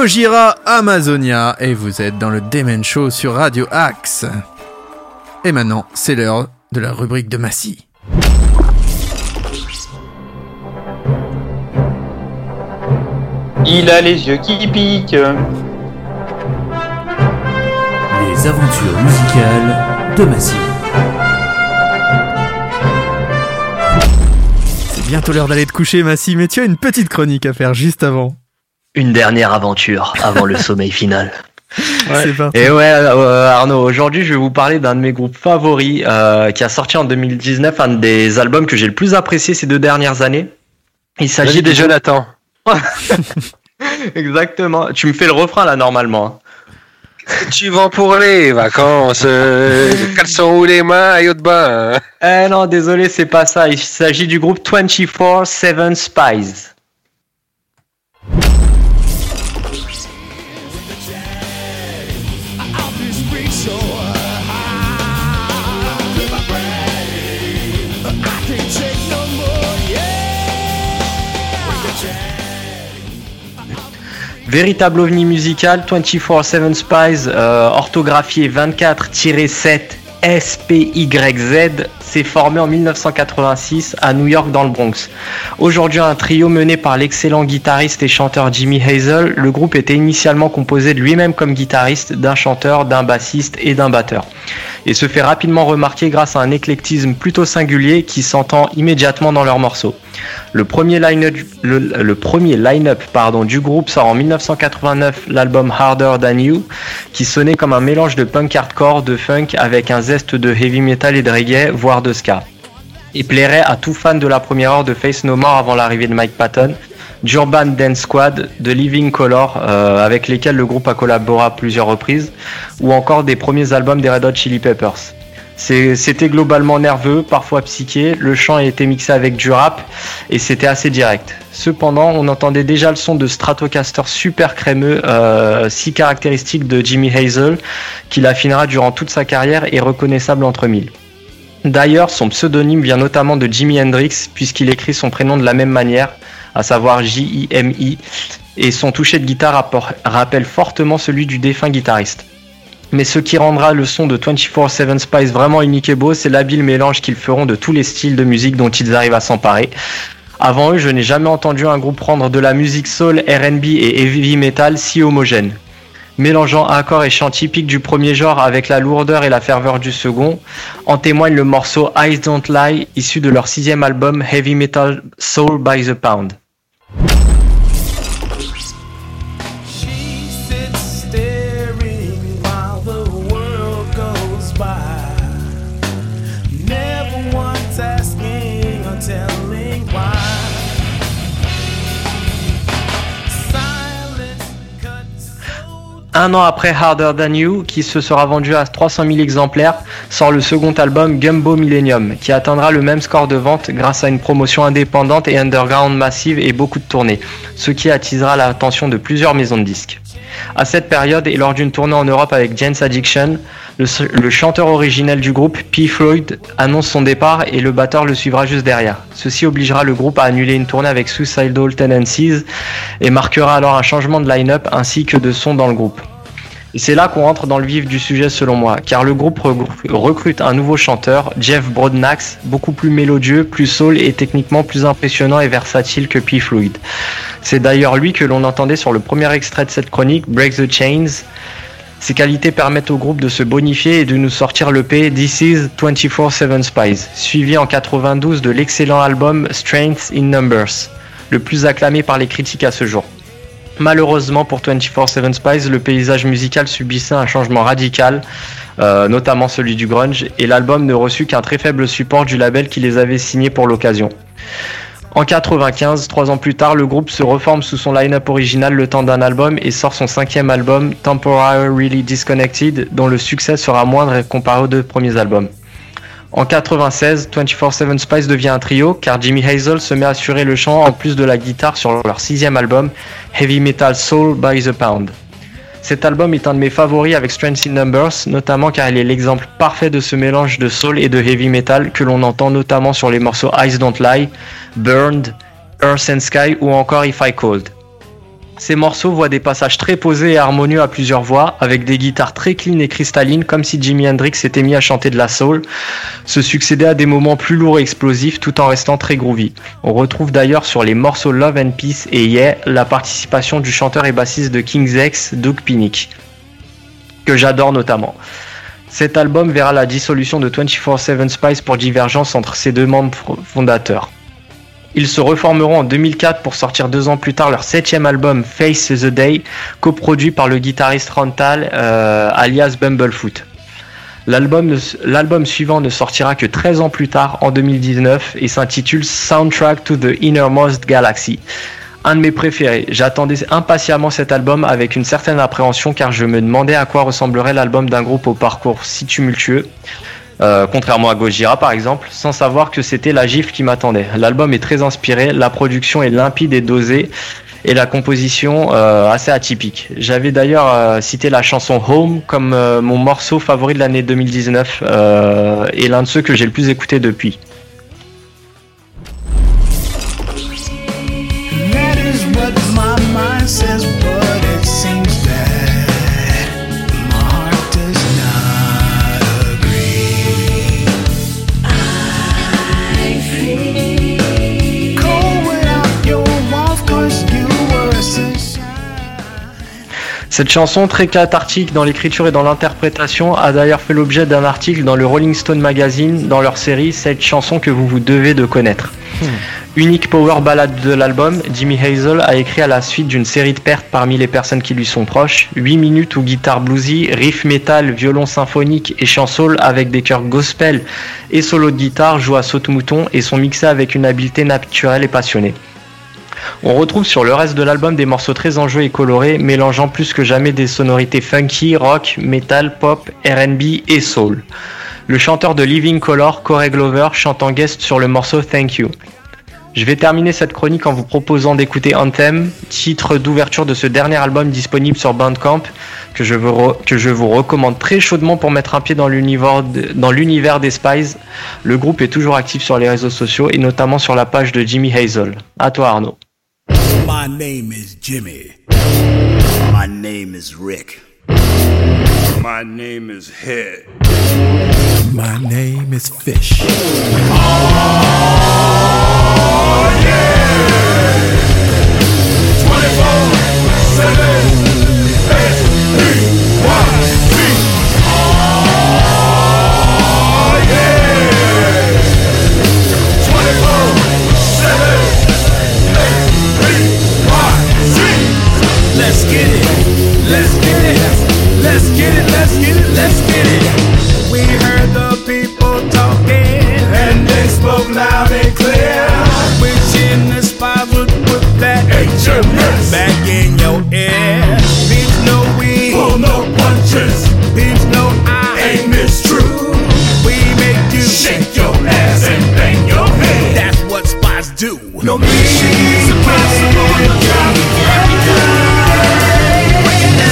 Gojira Amazonia et vous êtes dans le Demen Show sur Radio Axe. Et maintenant, c'est l'heure de la rubrique de Massy. Il a les yeux qui piquent. Les aventures musicales de Massy. C'est bientôt l'heure d'aller te coucher, Massy, mais tu as une petite chronique à faire juste avant. Une dernière aventure avant le sommeil final. [LAUGHS] C'est parti. Et ouais, euh, Arnaud, aujourd'hui je vais vous parler d'un de mes groupes favoris euh, qui a sorti en 2019 un des albums que j'ai le plus apprécié ces deux dernières années. Il s'agit S'agit des Jonathan. [LAUGHS] Exactement. Tu me fais le refrain là normalement. Tu vas pour les vacances. euh, caleçon ou les maillots de bain. hein? Eh non, désolé, c'est pas ça. Il s'agit du groupe 24-7 Spies. Véritable ovni musical, 24-7 Spies, euh, orthographié 24-7 SPYZ, s'est formé en 1986 à New York dans le Bronx. Aujourd'hui un trio mené par l'excellent guitariste et chanteur Jimmy Hazel, le groupe était initialement composé de lui-même comme guitariste, d'un chanteur, d'un bassiste et d'un batteur. Et se fait rapidement remarquer grâce à un éclectisme plutôt singulier qui s'entend immédiatement dans leurs morceaux. Le premier line-up le, pardon, du groupe sort en 1989 l'album Harder Than You, qui sonnait comme un mélange de punk hardcore, de funk avec un zeste de heavy metal et de reggae, voire de ska. Il plairait à tout fan de la première heure de Face No More avant l'arrivée de Mike Patton, d'Urban Dance Squad, de Living Color, euh, avec lesquels le groupe a collaboré à plusieurs reprises, ou encore des premiers albums des Red Hot Chili Peppers. C'était globalement nerveux, parfois psyché, le chant a été mixé avec du rap et c'était assez direct. Cependant, on entendait déjà le son de Stratocaster super crémeux, euh, si caractéristique de Jimmy Hazel, qu'il affinera durant toute sa carrière et reconnaissable entre mille. D'ailleurs, son pseudonyme vient notamment de Jimi Hendrix, puisqu'il écrit son prénom de la même manière, à savoir J-I-M-I, et son toucher de guitare rappelle fortement celui du défunt guitariste. Mais ce qui rendra le son de 24-7 Spice vraiment unique et beau, c'est l'habile mélange qu'ils feront de tous les styles de musique dont ils arrivent à s'emparer. Avant eux, je n'ai jamais entendu un groupe prendre de la musique soul, RB et heavy metal si homogène. Mélangeant accords et chants typiques du premier genre avec la lourdeur et la ferveur du second, en témoigne le morceau Eyes Don't Lie, issu de leur sixième album Heavy Metal Soul by the Pound. Un an après Harder Than You, qui se sera vendu à 300 000 exemplaires, sort le second album Gumbo Millennium, qui atteindra le même score de vente grâce à une promotion indépendante et underground massive et beaucoup de tournées, ce qui attisera l'attention de plusieurs maisons de disques. À cette période et lors d'une tournée en Europe avec Jane's Addiction, le, le chanteur originel du groupe, P. Floyd, annonce son départ et le batteur le suivra juste derrière. Ceci obligera le groupe à annuler une tournée avec Suicidal Tendencies et marquera alors un changement de line-up ainsi que de son dans le groupe. Et c'est là qu'on rentre dans le vif du sujet selon moi, car le groupe recrute un nouveau chanteur, Jeff Broadnax, beaucoup plus mélodieux, plus soul et techniquement plus impressionnant et versatile que P. Floyd. C'est d'ailleurs lui que l'on entendait sur le premier extrait de cette chronique, Break the Chains. Ses qualités permettent au groupe de se bonifier et de nous sortir le P This is 24-7 Spies, suivi en 92 de l'excellent album Strength in Numbers, le plus acclamé par les critiques à ce jour. Malheureusement pour 24-7 Spies, le paysage musical subissait un changement radical, euh, notamment celui du grunge, et l'album ne reçut qu'un très faible support du label qui les avait signés pour l'occasion. En 95, trois ans plus tard, le groupe se reforme sous son line-up original le temps d'un album et sort son cinquième album, Temporarily Disconnected, dont le succès sera moindre comparé aux deux premiers albums. En 96, 24-7 Spice devient un trio car Jimmy Hazel se met à assurer le chant en plus de la guitare sur leur sixième album, Heavy Metal Soul by the Pound. Cet album est un de mes favoris avec Strength in Numbers, notamment car il est l'exemple parfait de ce mélange de soul et de heavy metal que l'on entend notamment sur les morceaux Eyes Don't Lie, Burned, Earth and Sky ou encore If I Cold. Ces morceaux voient des passages très posés et harmonieux à plusieurs voix, avec des guitares très clean et cristallines, comme si Jimi Hendrix s'était mis à chanter de la soul, se succéder à des moments plus lourds et explosifs tout en restant très groovy. On retrouve d'ailleurs sur les morceaux Love and Peace et Yeah la participation du chanteur et bassiste de King's X, Doug Pinnick, que j'adore notamment. Cet album verra la dissolution de 24-7 Spice pour divergence entre ses deux membres fondateurs. Ils se reformeront en 2004 pour sortir deux ans plus tard leur septième album Face the Day, coproduit par le guitariste Rontal euh, alias Bumblefoot. L'album suivant ne sortira que 13 ans plus tard, en 2019, et s'intitule Soundtrack to the Innermost Galaxy. Un de mes préférés. J'attendais impatiemment cet album avec une certaine appréhension car je me demandais à quoi ressemblerait l'album d'un groupe au parcours si tumultueux. Euh, contrairement à Gojira par exemple, sans savoir que c'était la gifle qui m'attendait. L'album est très inspiré, la production est limpide et dosée, et la composition euh, assez atypique. J'avais d'ailleurs euh, cité la chanson Home comme mon morceau favori de l'année 2019 euh, et l'un de ceux que j'ai le plus écouté depuis. Cette chanson, très cathartique dans l'écriture et dans l'interprétation, a d'ailleurs fait l'objet d'un article dans le Rolling Stone Magazine dans leur série Cette chanson que vous vous devez de connaître. Unique power ballade de l'album, Jimmy Hazel a écrit à la suite d'une série de pertes parmi les personnes qui lui sont proches, 8 minutes où guitare bluesy, riff metal, violon symphonique et chant soul avec des chœurs gospel et solo de guitare jouent à saute-mouton et sont mixés avec une habileté naturelle et passionnée. On retrouve sur le reste de l'album des morceaux très enjoués et colorés, mélangeant plus que jamais des sonorités funky, rock, metal, pop, RB et soul. Le chanteur de Living Color, Corey Glover, chante en guest sur le morceau Thank You. Je vais terminer cette chronique en vous proposant d'écouter Anthem, titre d'ouverture de ce dernier album disponible sur Bandcamp, que je, vous que je vous recommande très chaudement pour mettre un pied dans l'univers de- dans l'univers des Spies. Le groupe est toujours actif sur les réseaux sociaux et notamment sur la page de Jimmy Hazel. À toi Arnaud. My name is Jimmy. My name is Rick. My name is Head. My name is Fish. Oh, yeah! 24 7 in your ear. Peeps know we pull no punches. Peeps know I ain't mistrue. We make you shake your ass and bang your head. That's what spies do. No mission is impossible. Your job is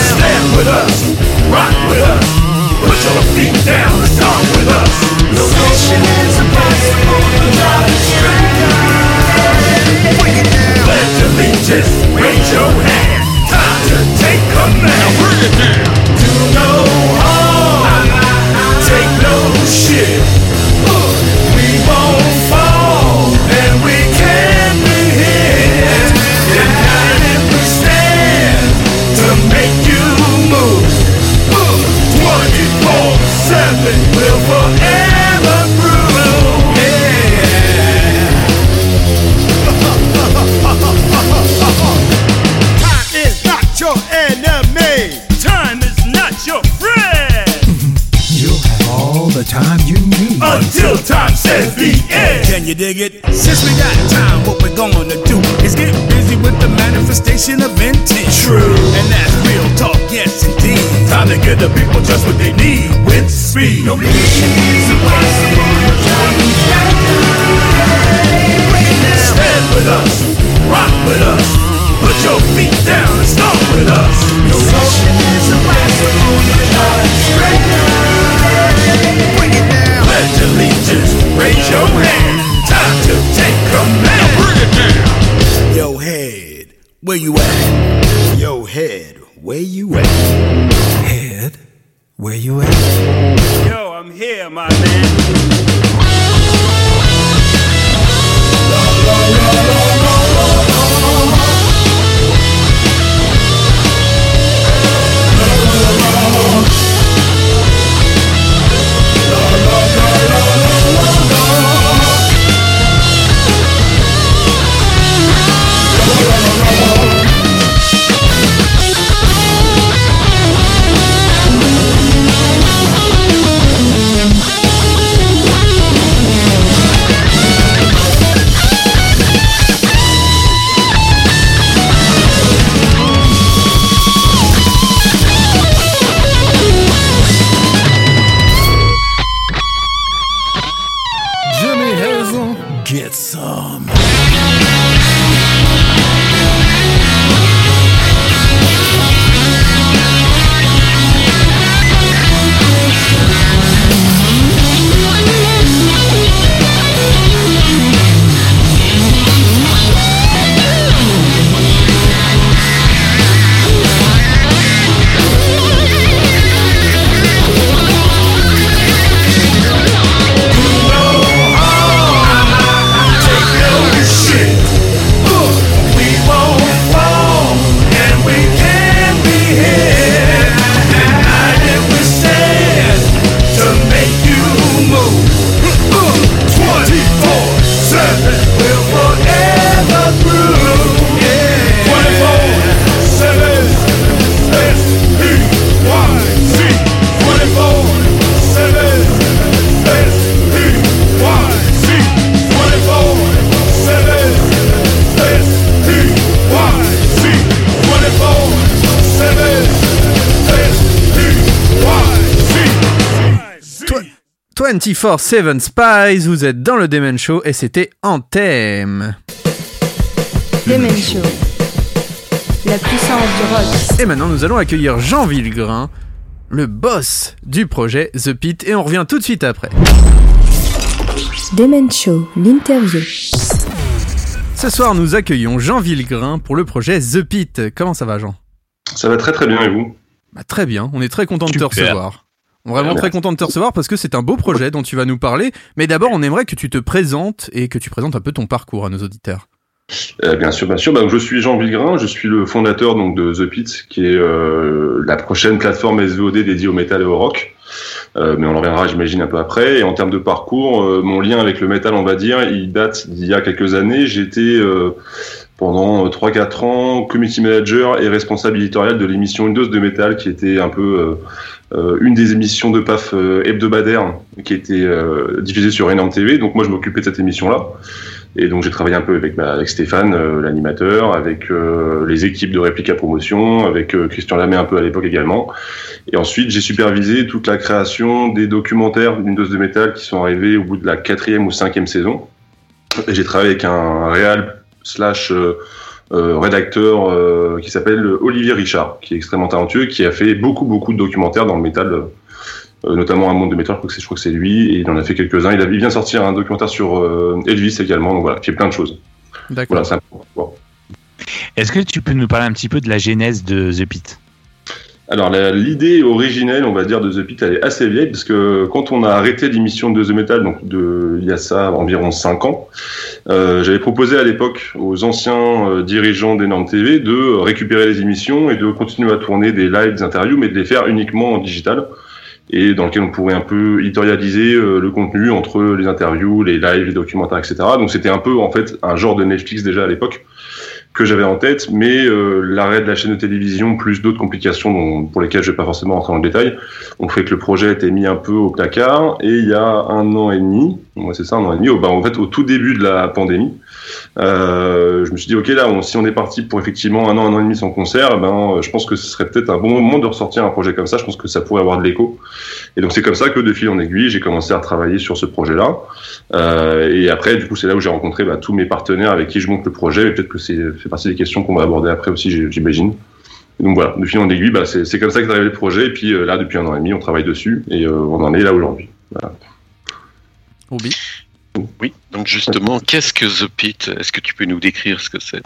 Stand with us, rock with us, put your feet down and with us. No mission is impossible. Your job is Pledge allegiance, raise your hand. Take no shit. You dig it? Since we got time, what we're gonna do is get busy with the manifestation of intent. True. And that's real talk, yes indeed. Time to give the people just what they need with speed. No mission is impossible. Your job is Stand with us, rock with us, put your feet down and stomp with us. No mission is impossible. Your job is Bring it down. Pledge allegiance, raise your hand. To take command. Bring it down. Yo, head, where you at? Yo, head, where you at? Head, where you at? Yo, I'm here, my man. 24-7 Spies, vous êtes dans le Demen Show et c'était Anthem. Demen Show. La puissance du rock. Et maintenant, nous allons accueillir Jean Villegrain, le boss du projet The Pit, et on revient tout de suite après. Demen Show, l'interview. Ce soir, nous accueillons Jean Villegrain pour le projet The Pit. Comment ça va, Jean? Ça va très très bien et vous? Bah, Très bien, on est très content de te recevoir. Vraiment très content de te recevoir parce que c'est un beau projet dont tu vas nous parler. Mais d'abord, on aimerait que tu te présentes et que tu présentes un peu ton parcours à nos auditeurs. Euh, Bien sûr, bien sûr. Bah, je suis Jean Villegrain, je suis le fondateur donc de The Pit, qui est euh, la prochaine plateforme SVOD dédiée au métal et au rock. Euh, mais on en reviendra, j'imagine, un peu après. Et en termes de parcours, euh, mon lien avec le métal, on va dire, il date d'il y a quelques années. J'étais euh, pendant 3-4 ans community manager et responsable éditorial de l'émission Une dose de métal, qui était un peu une des émissions de PAF euh, hebdomadaires qui était euh, diffusée sur Enorme TV. Donc moi, je m'occupais de cette émission-là. Et donc j'ai travaillé un peu avec, bah, avec Stéphane, euh, l'animateur, avec euh, les équipes de Réplica Promotion, avec euh, Christian Lamé un peu à l'époque également. Et ensuite j'ai supervisé toute la création des documentaires d'une dose de métal qui sont arrivés au bout de la quatrième ou cinquième saison. Et j'ai travaillé avec un réal slash euh, euh, rédacteur euh, qui s'appelle Olivier Richard, qui est extrêmement talentueux, qui a fait beaucoup beaucoup de documentaires dans le métal. euh, euh, notamment un monde de métal, je crois que c'est, je crois que c'est lui, et il en a fait quelques-uns. Il, a, il vient sortir un documentaire sur euh, Elvis également, donc voilà, il fait plein de choses. D'accord. Voilà, c'est un peu- bon. Est-ce que tu peux nous parler un petit peu de la genèse de The Pit? Alors l'idée originelle, on va dire, de The Pit, elle est assez vieille, parce que quand on a arrêté l'émission de The Metal, donc de, il y a ça environ 5 ans, euh, j'avais proposé à l'époque aux anciens euh, dirigeants d'Enorme TV de récupérer les émissions et de continuer à tourner des lives, des interviews, mais de les faire uniquement en digital et dans lequel on pourrait un peu éditorialiser euh, le contenu entre les interviews, les lives, les documentaires, etc. Donc c'était un peu en fait un genre de Netflix déjà à l'époque que j'avais en tête, mais euh, l'arrêt de la chaîne de télévision plus d'autres complications dont, pour lesquelles je vais pas forcément rentrer dans le détail ont fait que le projet a été mis un peu au placard. Et il y a un an et demi, moi c'est ça, un an et demi, au, bah, en fait au tout début de la pandémie, euh, je me suis dit ok là, on- si on est parti pour effectivement un an, un an et demi sans concert, ben je pense que ce serait peut-être un bon moment de ressortir un projet comme ça. Je pense que ça pourrait avoir de l'écho. Et donc c'est comme ça que de fil en aiguille, j'ai commencé à travailler sur ce projet-là. Euh, et après, du coup, c'est là où j'ai rencontré bah, tous mes partenaires avec qui je monte le projet. Et peut-être que c'est fait partie des questions qu'on va aborder après aussi, j'ai- j'imagine. Et Donc voilà, de fil en aiguille, bah, c'est comme ça qu'est arrivé le projet. Et puis euh, là, depuis un an et demi, on travaille dessus et euh, on en est là aujourd'hui. Voilà. Oui, donc justement, qu'est-ce que The Pit? Est-ce que tu peux nous décrire ce que c'est?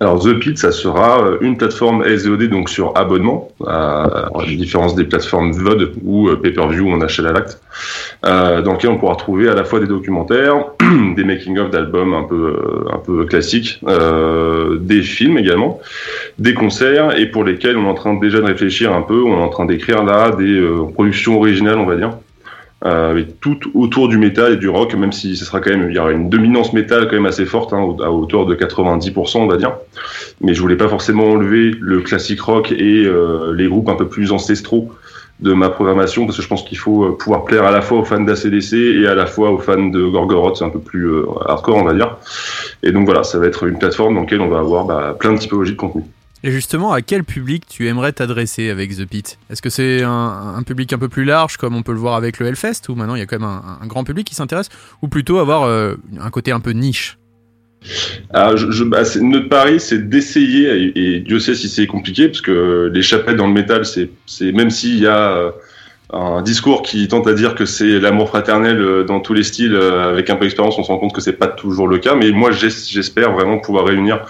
Alors The Pit, ça sera euh, une plateforme SVOD donc sur abonnement, à la différence des plateformes VOD ou euh, pay-per-view on achète à l'acte, euh, dans lequel on pourra trouver à la fois des documentaires, [CLEARS THROAT] des making-of d'albums un peu un peu classiques, des films également, des concerts et pour lesquels on est en train déjà de réfléchir un peu, on est en train d'écrire là des productions originales on va dire. Euh, tout autour du métal et du rock, même si ce sera quand même, il y aura une dominance métal quand même assez forte, hein, à hauteur de 90%, on va dire. Mais je voulais pas forcément enlever le classique rock et euh, les groupes un peu plus ancestraux de ma programmation, parce que je pense qu'il faut euh, pouvoir plaire à la fois aux fans d'ACDC et à la fois aux fans de Gorgoroth, c'est un peu plus euh, hardcore, on va dire. Et donc voilà, ça va être une plateforme dans laquelle on va avoir bah, plein de typologies de contenu. Et justement, à quel public tu aimerais t'adresser avec The Pit? Est-ce que c'est un, public un peu plus large, comme on peut le voir avec le Hellfest, où maintenant il y a quand même un, un grand public qui s'intéresse, ou plutôt avoir euh, un côté un peu niche? Alors, je, bah, notre pari, c'est d'essayer, et, Dieu sait si c'est compliqué, parce que les chapelles dans le métal, c'est, même s'il y a euh, un discours qui tente à dire que c'est l'amour fraternel euh, dans tous les styles, euh, avec un peu d'expérience, on se rend compte que c'est pas toujours le cas. Mais moi, j'es- j'espère vraiment pouvoir réunir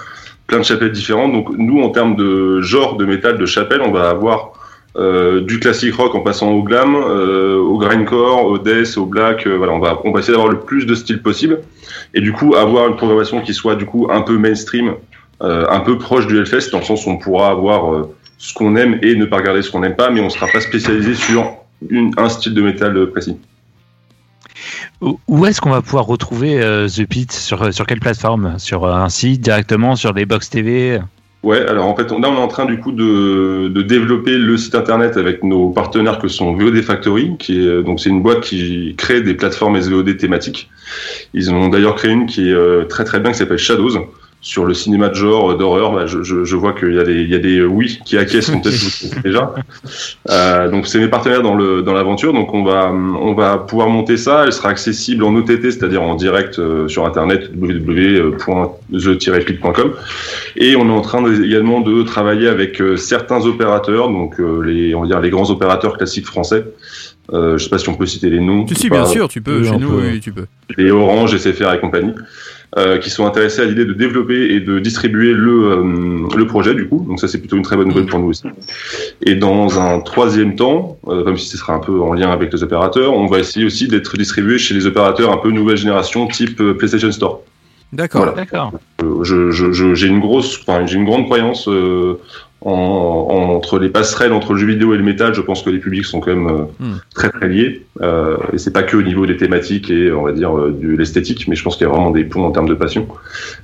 plein de chapelles différentes. Donc, nous, en termes de genre de métal, de chapelle, on va avoir euh, du classique rock en passant au glam, euh, au grindcore, au death, au black. euh, voilà, on va, on va essayer d'avoir le plus de styles possible et du coup avoir une programmation qui soit du coup un peu mainstream, euh, un peu proche du Hellfest, dans le sens où on pourra avoir ce qu'on aime et ne pas regarder ce qu'on n'aime pas, mais on sera pas spécialisé sur un style de métal précis. Où est-ce qu'on va pouvoir retrouver euh, The Pit sur, sur quelle plateforme? Sur euh, un site directement, sur les box TV Ouais, alors en fait, là on est en train du coup de, de développer le site internet avec nos partenaires que sont VOD Factory, qui est donc c'est une boîte qui crée des plateformes SVOD thématiques. Ils ont d'ailleurs créé une qui est euh, très très bien qui s'appelle Shadows sur le cinéma de genre euh, d'horreur. Bah, je, je, je vois qu'il y a des il y a des euh, oui qui acquiescent peut-être [LAUGHS] déjà. Euh, donc c'est mes partenaires dans le dans l'aventure. Donc on va on va pouvoir monter ça. Elle sera accessible en OTT, c'est-à-dire en direct euh, sur internet www.the-pit.com. Et on est en train de- également de travailler avec euh, certains opérateurs, donc euh, les on va dire les grands opérateurs classiques français. Euh, je sais pas si on peut citer les noms. Si, si, Pas- bien sûr, tu peux, Oui, chez nous, peut. oui, tu peux. les Orange, SFR et compagnie, euh, qui sont intéressés à l'idée de développer et de distribuer le, euh, le projet du coup. Donc ça c'est plutôt une très bonne nouvelle pour nous aussi. Et dans un troisième temps, euh, comme si ce sera un peu en lien avec les opérateurs, on va essayer aussi d'être distribué chez les opérateurs un peu nouvelle génération type euh, PlayStation Store. D'accord. Voilà. D'accord. Euh, je, je, je- j'ai une grosse, enfin, j'ai une grande croyance euh, en, en- entre les passerelles entre le jeu vidéo et le métal. Je pense que les publics sont quand même euh, Hmm. très très liés. Euh, et c'est pas que au niveau des thématiques et on va dire euh, de l'esthétique, mais je pense qu'il y a vraiment des ponts en termes de passion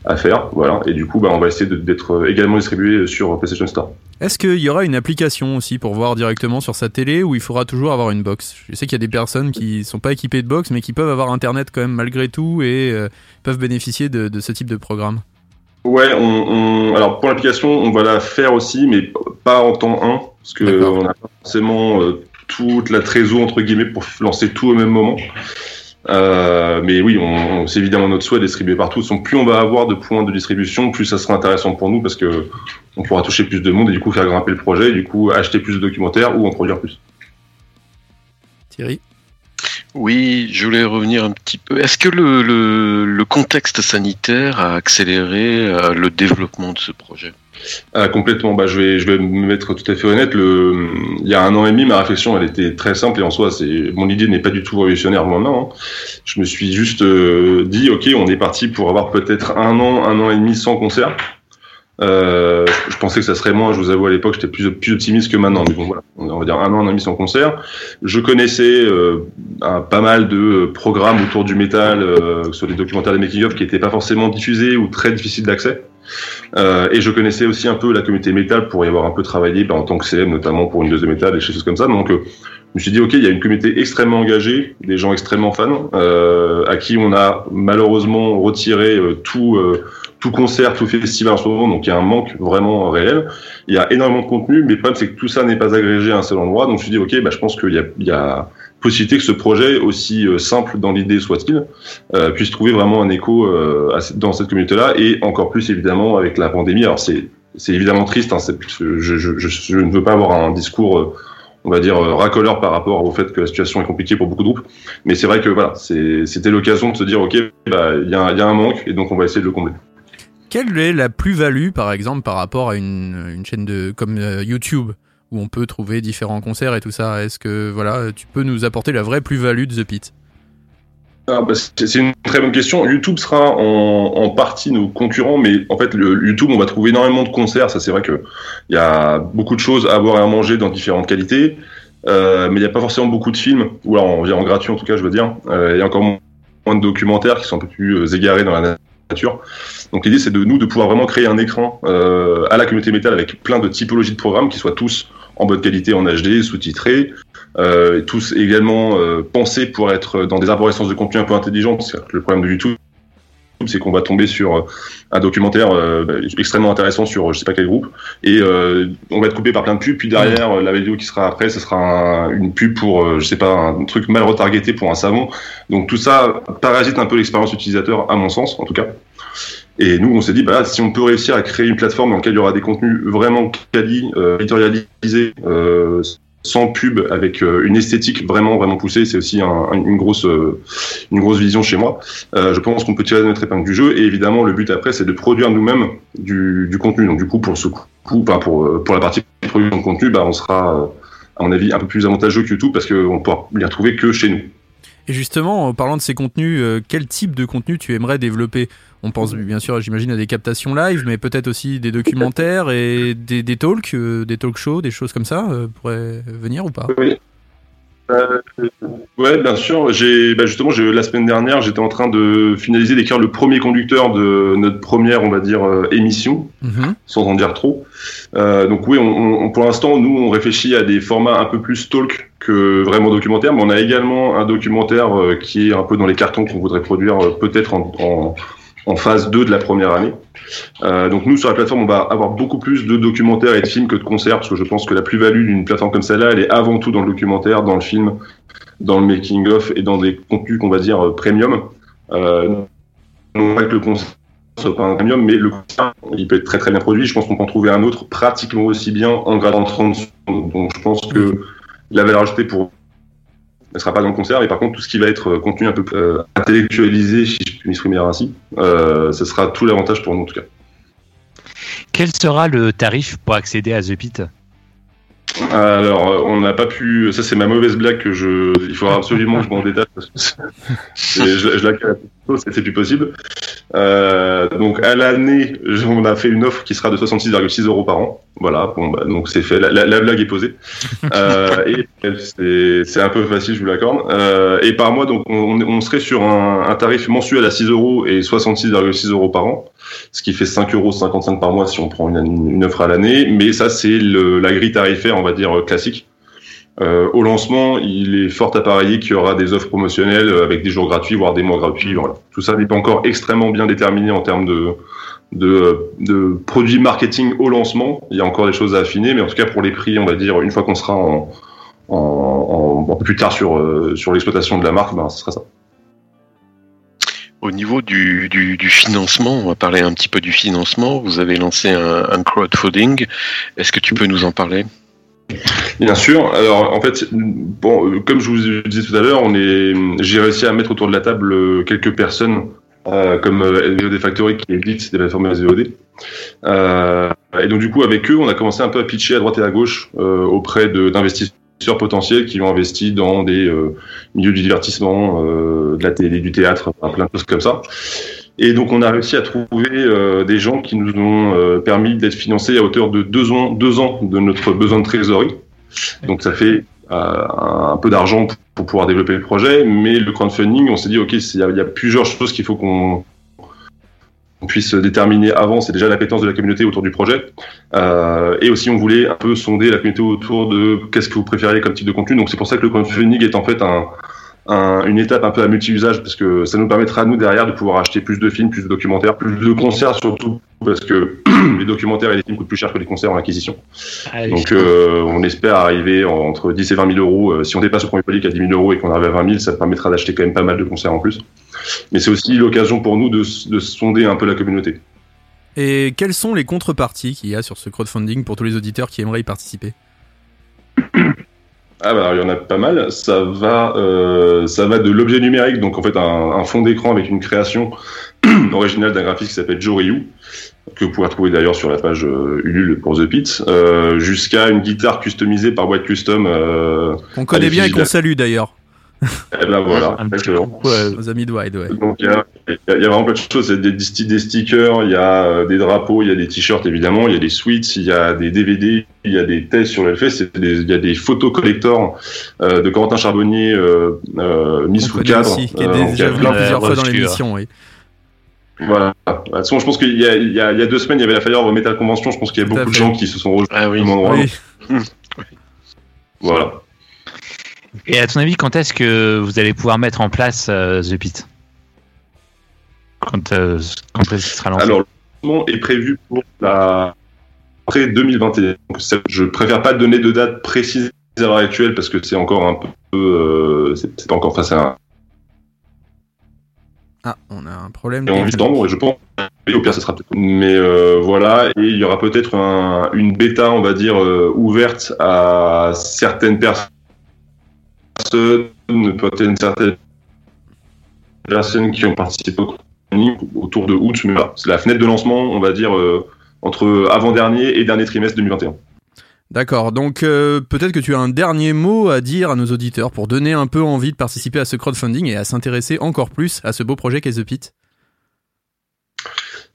à faire. Voilà. Et du coup, bah, on va essayer d'être également distribué sur PlayStation Store. Est-ce qu'il y aura une application aussi pour voir directement sur sa télé ou il faudra toujours avoir une box? Je sais qu'il y a des personnes qui sont pas équipées de box mais qui peuvent avoir internet quand même malgré tout et peuvent bénéficier de, de ce type de programme. Ouais, on, on- alors pour l'application, on va la faire aussi, mais pas en temps 1, parce que D'accord. on n'a pas forcément euh, toute la trésor entre guillemets pour lancer tout au même moment. Euh, mais oui, on, on- c'est évidemment notre souhait de distribuer partout. Donc, plus on va avoir de points de distribution, plus ça sera intéressant pour nous parce que on pourra toucher plus de monde et du coup faire grimper le projet, et du coup acheter plus de documentaires ou en produire plus. Thierry? Oui, je voulais revenir un petit peu. Est-ce que le, le, le contexte sanitaire a accéléré euh, le développement de ce projet? Ah, complètement. Bah, je vais, je vais me mettre tout à fait honnête. Le, il y a un an et demi, ma réflexion, elle était très simple et en soi, c'est, mon idée n'est pas du tout révolutionnaire moi-même. hein. Je me suis juste euh, dit, ok, on est parti pour avoir peut-être un an, un an et demi sans concert. Euh, je pensais que ça serait moins. Je vous avoue, à l'époque, j'étais plus, plus optimiste que maintenant. Mais bon, voilà, on va dire un an, an et demi sans concert. Je connaissais euh, pas mal de programmes autour du métal, euh, sur des documentaires de making of qui n'étaient pas forcément diffusés ou très difficiles d'accès. Euh, et je connaissais aussi un peu la communauté métal pour y avoir un peu travaillé bah, en tant que CM, notamment pour une deuxième métal et des choses comme ça. Donc, euh, je me suis dit, ok, il y a une communauté extrêmement engagée, des gens extrêmement fans, euh, à qui on a malheureusement retiré euh, tout, euh, tout concert, tout festival en ce moment. Donc, il y a un manque vraiment réel. Il y a énormément de contenu, mais le problème, c'est que tout ça n'est pas agrégé à un seul endroit. Donc, je me suis dit, ok, bah, je pense qu'il y a, il y a possibilité que ce projet, aussi euh, simple dans l'idée soit-il, euh, puisse trouver vraiment un écho euh, dans cette communauté-là, et encore plus évidemment avec la pandémie. Alors c'est c'est évidemment triste. Hein, je, je, je, je ne veux pas avoir un discours, euh, on va dire euh, racoleur par rapport au fait que la situation est compliquée pour beaucoup de groupes, mais c'est vrai que voilà, c'était l'occasion de se dire ok, bah il y, y a un manque, et donc on va essayer de le combler. Quelle est la plus-value, par exemple, par rapport à une, une chaîne de comme euh, YouTube où on peut trouver différents concerts et tout ça Est-ce que voilà, tu peux nous apporter la vraie plus-value de The Pit? Ah, bah, c'est une très bonne question. YouTube sera en, partie nos concurrents, mais en fait, le YouTube, on va trouver énormément de concerts. Ça, c'est vrai que il y a beaucoup de choses à voir et à manger dans différentes qualités, euh, mais il n'y a pas forcément beaucoup de films, ou alors en, en gratuit en tout cas, je veux dire. Euh, Il y a encore moins de documentaires qui sont un peu plus euh, égarés dans la Donc l'idée, c'est de nous de pouvoir vraiment créer un écran euh, à la communauté métal avec plein de typologies de programmes qui soient tous en bonne qualité en HD, sous-titrés, euh, tous également euh, pensés pour être dans des arborescences de contenu un peu intelligentes. C'est le problème de YouTube, c'est qu'on va tomber sur euh, un documentaire euh, extrêmement intéressant sur je sais pas quel groupe, et euh, on va être coupé par plein de pubs, puis derrière la vidéo qui sera après, ce sera un- une pub pour je sais pas un truc mal retargeté pour un savon. Donc tout ça parasite un peu l'expérience utilisateur à mon sens en tout cas. Et nous, on s'est dit, bah, si on peut réussir à créer une plateforme dans laquelle il y aura des contenus vraiment quali, euh, éditorialisés, euh, sans pub, avec euh, une esthétique vraiment vraiment poussée, c'est aussi un- un- une grosse euh, une grosse vision chez moi. Euh, je pense qu'on peut tirer notre épingle du jeu. Et évidemment, le but après, c'est de produire nous-mêmes du, du contenu. Donc du coup, pour ce coup, enfin, pour pour la partie production de contenu, bah, on sera à mon avis un peu plus avantageux que YouTube parce qu'on pourra les retrouver que chez nous. Et justement, en parlant de ces contenus, euh, quel type de contenu tu aimerais développer? On pense bien sûr, j'imagine, à des captations live, mais peut-être aussi des documentaires et des, des talks, euh, des talk shows, des choses comme ça euh, pourraient venir ou pas? Oui. Euh, ouais, bien sûr. J'ai, bah, justement, la semaine dernière, j'étais en train de finaliser d'écrire le premier conducteur de notre première, on va dire, euh, émission, Mhm. sans en dire trop. Euh, donc oui, on, on- pour l'instant, nous, on réfléchit à des formats un peu plus talk que vraiment documentaire, mais on a également un documentaire euh, qui est un peu dans les cartons qu'on voudrait produire euh, peut-être en, phase 2 de la première année. Euh, donc nous, sur la plateforme, on va avoir beaucoup plus de documentaires et de films que de concerts, parce que je pense que la plus-value d'une plateforme comme celle-là, elle est avant tout dans le documentaire, dans le film, dans le making-of et dans des contenus qu'on va dire premium. Euh, non pas que le concert soit pas un premium, mais le concert, il peut être très très bien produit. Je pense qu'on peut en trouver un autre pratiquement aussi bien en gradant 30 secondes. Donc je pense que la valeur ajoutée pour ne sera pas dans le concert, et par contre tout ce qui va être euh, contenu un peu euh, intellectualisé, si je puis m'exprimer ainsi, euh, ce sera tout l'avantage pour nous en tout cas. Quel sera le tarif pour accéder à The Pit Alors, euh, on n'a pas pu. Ça, c'est ma mauvaise blague que je. Il faudra absolument que je m'en détache parce que je, je la c'est plus possible. Euh, donc, à l'année, on a fait une offre qui sera de 66,6 euros par an. Voilà, bon, bah, donc c'est fait. La, la- la blague est posée. Euh, et c'est- un peu facile, je vous l'accorde. Et par mois, donc, on, on serait sur un, un tarif mensuel à 6 euros et 66,6 euros par an ce qui fait 5,55 euros par mois si on prend une, offre à l'année. Mais ça, c'est la grille tarifaire, on va dire, euh, classique. Euh, au lancement, il est fort à parier qu'il y aura des offres promotionnelles euh, avec des jours gratuits, voire des mois gratuits. Tout ça n'est pas encore extrêmement bien déterminé en termes de, produits marketing au lancement. Il y a encore des choses à affiner, mais en tout cas pour les prix, on va dire, une fois qu'on sera plus tard sur, sur l'exploitation de la marque, ben, ce sera ça. Au niveau du, financement, on va parler un petit peu du financement. Vous avez lancé un, un crowdfunding. Est-ce que tu peux nous en parler? Bien sûr. Alors, en fait, euh, comme je vous disais tout à l'heure, j'ai réussi à mettre autour de la table euh, quelques personnes euh, comme euh, VOD Factory qui édite des plateformes VOD. Euh, et donc, du coup, avec eux, on a commencé un peu à pitcher à droite et à gauche euh, auprès de- potentiels qui ont investi dans des euh, milieux du divertissement, euh, de la télé, du théâtre, plein de choses comme ça. Et donc, on a réussi à trouver euh, des gens qui nous ont permis d'être financés à hauteur de deux ans, deux ans de notre besoin de trésorerie. Donc, ça fait un peu d'argent pour, pouvoir développer le projet. Mais le crowdfunding, on s'est dit, OK, il y a plusieurs choses qu'il faut qu'on qu'on puisse déterminer avant. C'est déjà l'appétence de la communauté autour du projet. Euh, et aussi, on voulait un peu sonder la communauté autour de qu'est-ce que vous préférez comme type de contenu. Donc, c'est pour ça que le crowdfunding est en fait un, un- une étape un peu à multi-usage parce que ça nous permettra, nous, derrière, de pouvoir acheter plus de films, plus de documentaires, plus de concerts surtout parce que [CLEARS THROAT] les documentaires et les films coûtent plus cher que les concerts en acquisition. Ah, Donc, euh, on espère arriver entre 10 et 20 000 euros. Euh, Si on dépasse le premier qui a 10 000 euros et qu'on arrive à 20 000, ça permettra d'acheter quand même pas mal de concerts en plus. Mais c'est aussi l'occasion pour nous de, de sonder un peu la communauté. Et quelles sont les contreparties qu'il y a sur ce crowdfunding pour tous les auditeurs qui aimeraient y participer? [CLEARS THROAT] Ah bah alors, il y en a pas mal. Ça va, euh, ça va de l'objet numérique, donc en fait un, un fond d'écran avec une création [CLEARS THROAT] original d'un graphiste qui s'appelle Joe Ryu, que vous pourrez trouver d'ailleurs sur la page euh, Ulule pour The Pit, euh, jusqu'à une guitare customisée par White Custom. Euh, On connaît bien et qu'on salue d'ailleurs. Eh ben voilà, exactement. Aux amis de Wide, ouais. Donc il y a, il y a- il y a vraiment plein de choses, il y a des, stickers, il y a euh, des drapeaux, il y a des t-shirts évidemment, il y a des suites, il y a des DVD, il y a des tests sur le fait, c'est des- il y a des photos collector euh, de Corentin Charbonnier euh, euh, mis On sous cadre. aussi, qui est Euh, donc, il y déjà a venu plusieurs fois dans l'émission, oui. Voilà. De toute façon, je pense qu'il y a, il y, a, il y a deux semaines, il y avait la Fire Metal Convention. Je pense qu'il y a beaucoup de gens qui se sont rejoints Ah oui. au même endroit. Oui. Voilà. Et à ton avis, quand est-ce que vous allez pouvoir mettre en place euh, The Pit Quand, euh, quand est-ce qu'il sera lancé? Alors, le lancement est prévu pour la après 2021. Donc, ça, je préfère pas donner de date précise à l'heure actuelle parce que c'est encore un peu, euh, c'est pas encore face à Ah, on a un problème. Et en septembre, je pense. Et au pire, ça sera peut-être. Mais euh, voilà, et il y aura peut-être un- une bêta, on va dire, euh, ouverte à certaines personnes, peut-être certaines personnes qui ont participé au crowdfunding autour de août. Mais voilà, c'est la fenêtre de lancement, on va dire, euh, entre avant-dernier et dernier trimestre 2021. D'accord, donc euh, peut-être que tu as un dernier mot à dire à nos auditeurs pour donner un peu envie de participer à ce crowdfunding et à s'intéresser encore plus à ce beau projet qu'est The Pit?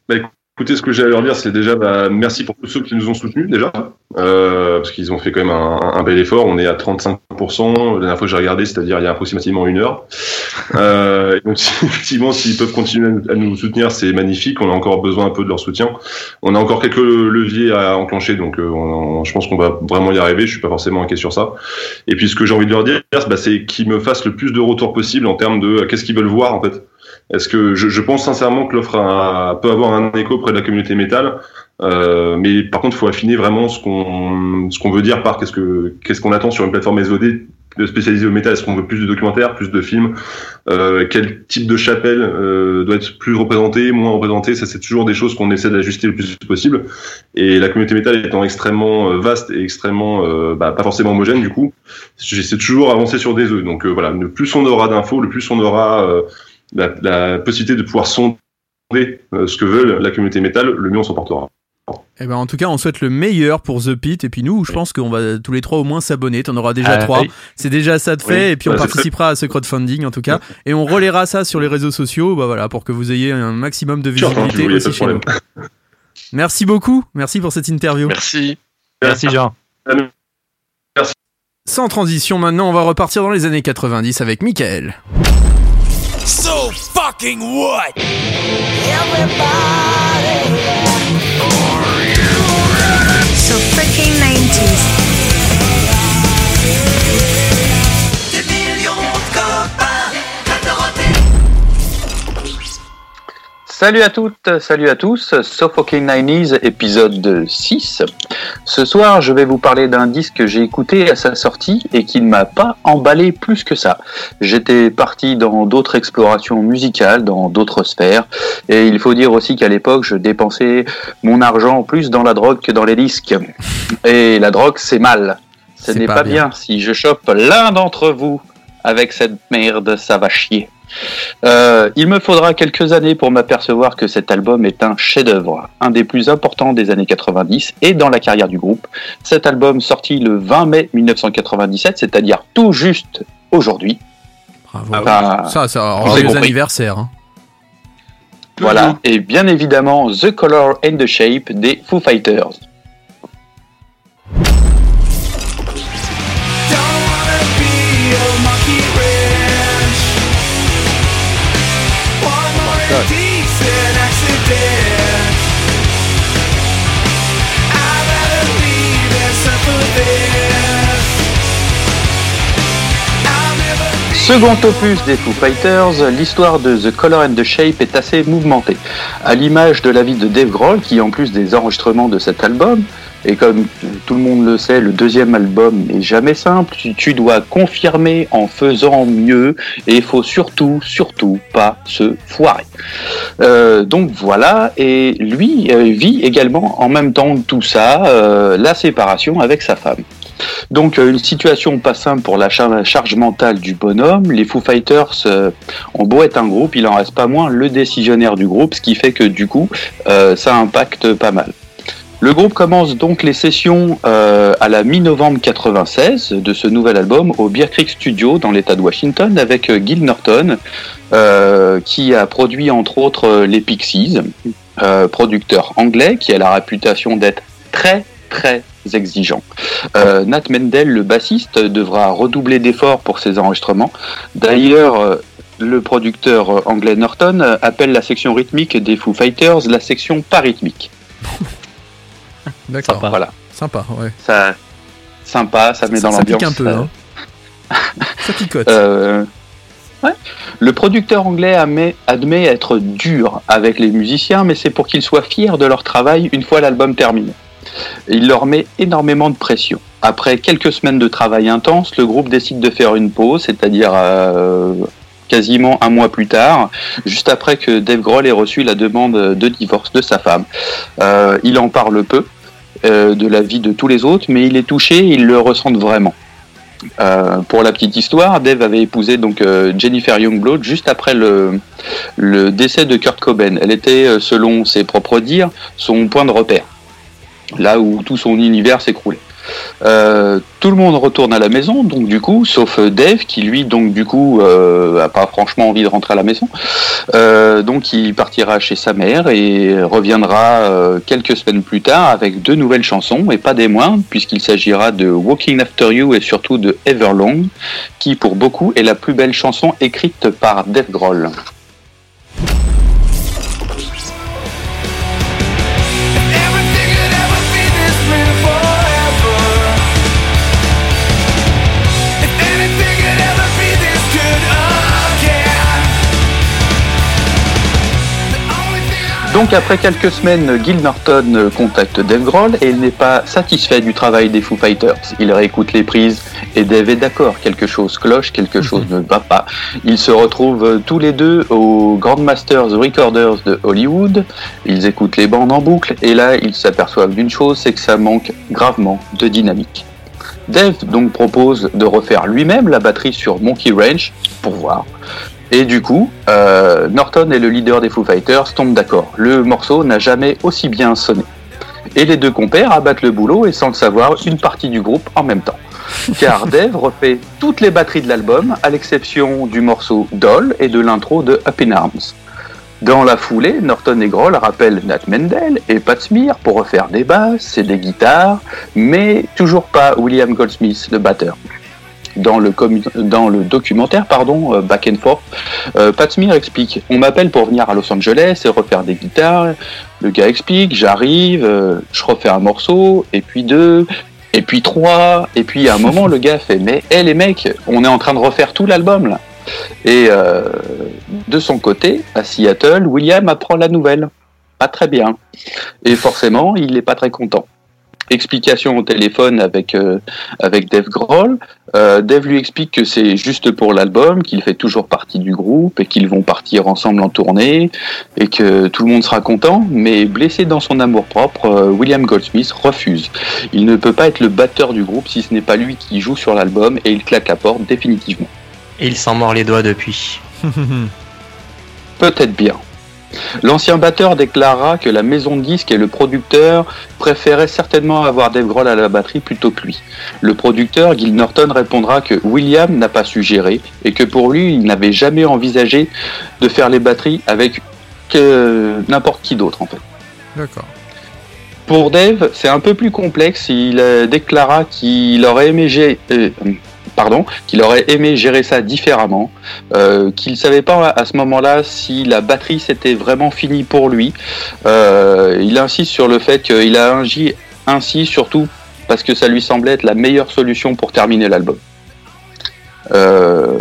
Bah, écoutez, ce que j'ai à leur dire, c'est déjà bah, merci pour tous ceux qui nous ont soutenus déjà, euh, parce qu'ils ont fait quand même un, un bel effort. On est à 35%. La dernière fois que j'ai regardé, c'est-à-dire il y a approximativement une heure. Euh, donc [LAUGHS] effectivement, s'ils peuvent continuer à nous, soutenir, c'est magnifique. On a encore besoin un peu de leur soutien. On a encore quelques leviers à enclencher, donc euh, je pense qu'on va vraiment y arriver. Je suis pas forcément inquiet sur ça. Et puis ce que j'ai envie de leur dire, bah, c'est qu'ils me fassent le plus de retours possible en termes de qu'est-ce qu'ils veulent voir en fait. Est-ce que je, je pense sincèrement que l'offre peut avoir un écho auprès de la communauté métal, euh, mais par contre, il faut affiner vraiment ce qu'on ce qu'on veut dire par qu'est-ce que qu'est-ce qu'on attend sur une plateforme SVOD spécialisée au métal. Est-ce qu'on veut plus de documentaires, plus de films? Euh, Quel type de chapelle euh, doit être plus représenté, moins représenté? Ça, c'est toujours des choses qu'on essaie d'ajuster le plus possible. Et la communauté métal étant extrêmement euh, vaste et extrêmement euh, bah, pas forcément homogène, du coup, j'essaie toujours d'avancer sur des œufs. Donc voilà, le plus on aura d'infos, le plus on aura la, la possibilité de pouvoir sonder ce que veulent la communauté métal, le mieux on s'en portera. Eh ben en tout cas, on souhaite le meilleur pour The Pit et puis nous, je pense qu'on va tous les trois au moins s'abonner. T'en auras déjà Euh, trois. oui. C'est déjà ça de fait Oui. et puis on Bah, participera à ce crowdfunding en tout cas et on relaiera ça sur les réseaux sociaux, bah voilà, pour que vous ayez un maximum de visibilité aussi chez nous. Merci beaucoup, merci pour cette interview. Merci. Merci Jean. Sans transition, maintenant, on va repartir dans les années 90 avec Michael. So fucking what? So freaking 90s. Salut à toutes, salut à tous, Suffocating 90s épisode 6. Ce soir, je vais vous parler d'un disque que j'ai écouté à sa sortie et qui ne m'a pas emballé plus que ça. J'étais parti dans d'autres explorations musicales, dans d'autres sphères, et il faut dire aussi qu'à l'époque, je dépensais mon argent plus dans la drogue que dans les disques. Et la drogue, c'est mal. Ce n'est pas pas, bien. bien. Si je chope l'un d'entre vous avec cette merde, ça va chier. Euh, il me faudra quelques années pour m'apercevoir que cet album est un chef-d'œuvre, un des plus importants des années 90 et dans la carrière du groupe. Cet album sorti le 20 mai 1997, c'est-à-dire tout juste aujourd'hui. Bravo. Ah, ça, ça, avez les anniversaires. hein. Voilà, et bien évidemment The Color and the Shape des Foo Fighters. Second opus des Foo Fighters, l'histoire de The Color and the Shape est assez mouvementée. À l'image de la vie de Dave Grohl, qui en plus des enregistrements de cet album, et comme tout le monde le sait, le deuxième album n'est jamais simple, tu, dois confirmer en faisant mieux, et il faut surtout, surtout pas se foirer. Euh, donc voilà, et lui euh, vit également en même temps de tout ça, euh, la séparation avec sa femme. Donc euh, une situation pas simple pour la char- charge mentale du bonhomme. Les Foo Fighters euh, ont beau être un groupe, il en reste pas moins le décisionnaire du groupe, ce qui fait que du coup euh, ça impacte pas mal. Le groupe commence donc les sessions à la mi-novembre 96 de ce nouvel album au Beer Creek Studio dans l'État de Washington avec Gil Norton qui a produit entre autres les Pixies, producteur anglais qui a la réputation d'être très très exigeant. Euh, Nat Mendel, le bassiste, devra redoubler d'efforts pour ses enregistrements. D'ailleurs, euh, le producteur euh, anglais Norton appelle la section rythmique des Foo Fighters la section pas rythmique. [LAUGHS] D'accord. Voilà. Sympa, ouais. Ça, sympa, ça met Ça- dans ça pique l'ambiance. un peu, hein. [LAUGHS] Ça picote. Euh, ouais. Le producteur anglais admet, admet être dur avec les musiciens, mais c'est pour qu'ils soient fiers de leur travail une fois l'album terminé. Il leur met énormément de pression. Après quelques semaines de travail intense, le groupe décide de faire une pause, c'est-à-dire euh, quasiment un mois plus tard, juste après que Dave Grohl ait reçu la demande de divorce de sa femme. Euh, il en parle peu euh, de la vie de tous les autres, mais il est touché, il le ressent vraiment. Pour la petite histoire, Dave avait épousé donc Jennifer Youngblood juste après le, décès de Kurt Cobain. Elle était, selon ses propres dires, son point de repère, là où tout son univers s'écroulait. Euh, tout le monde retourne à la maison, donc du coup, sauf euh, Dave qui lui, donc du coup, euh, a pas franchement envie de rentrer à la maison. Donc il partira chez sa mère et reviendra quelques semaines plus tard avec deux nouvelles chansons et pas des moindres puisqu'il s'agira de Walking After You et surtout de Everlong qui pour beaucoup est la plus belle chanson écrite par Dave Grohl. Donc après quelques semaines, Gil Norton contacte Dave Grohl et il n'est pas satisfait du travail des Foo Fighters. Il réécoute les prises et Dave est d'accord, quelque chose cloche, quelque chose ne va pas. Ils se retrouvent euh, tous les deux au Grandmasters Recorders de Hollywood. Ils écoutent les bandes en boucle et là ils s'aperçoivent d'une chose, c'est que ça manque gravement de dynamique. Dave donc propose de refaire lui-même la batterie sur Monkey Ranch pour voir. Et du coup, euh, Norton et le leader des Foo Fighters tombent d'accord. Le morceau n'a jamais aussi bien sonné. Et les deux compères abattent le boulot et sans le savoir, une partie du groupe en même temps. Car [LAUGHS] Dave refait toutes les batteries de l'album, à l'exception du morceau Doll et de l'intro de Up in Arms. Dans la foulée, Norton et Grohl rappellent Nat Mendel et Pat Smear pour refaire des basses et des guitares, mais toujours pas William Goldsmith, le batteur. Dans le, dans le documentaire pardon, euh, Back and Forth, euh, Pat Smear explique On m'appelle pour venir à Los Angeles et refaire des guitares. Le gars explique J'arrive, euh, je refais un morceau, et puis deux, et puis trois, et puis à un moment, le gars fait Mais hé les mecs, on est en train de refaire tout l'album là. Et euh, de son côté, à Seattle, William apprend la nouvelle. Pas très bien. Et forcément, il n'est pas très content. Explication au téléphone avec, euh, avec Dave Grohl. Euh, Dave lui explique que c'est juste pour l'album, qu'il fait toujours partie du groupe et qu'ils vont partir ensemble en tournée et que tout le monde sera content. Mais blessé dans son amour-propre, euh, William Goldsmith refuse. Il ne peut pas être le batteur du groupe si ce n'est pas lui qui joue sur l'album et il claque la porte définitivement. Et il s'en mord les doigts depuis. [LAUGHS] Peut-être bien. L'ancien batteur déclara que la maison de disques et le producteur préféraient certainement avoir Dave Grohl à la batterie plutôt que lui. Le producteur, Gil Norton, répondra que William n'a pas su gérer et que pour lui, il n'avait jamais envisagé de faire les batteries avec que n'importe qui d'autre en fait. D'accord. Pour Dave, c'est un peu plus complexe. Il euh, déclara qu'il aurait aimé euh, qu'il aurait aimé gérer ça différemment, euh, qu'il savait pas à ce moment-là si la batterie c'était vraiment fini pour lui. Euh, il insiste sur le fait qu'il a agi ainsi surtout parce que ça lui semblait être la meilleure solution pour terminer l'album. Euh,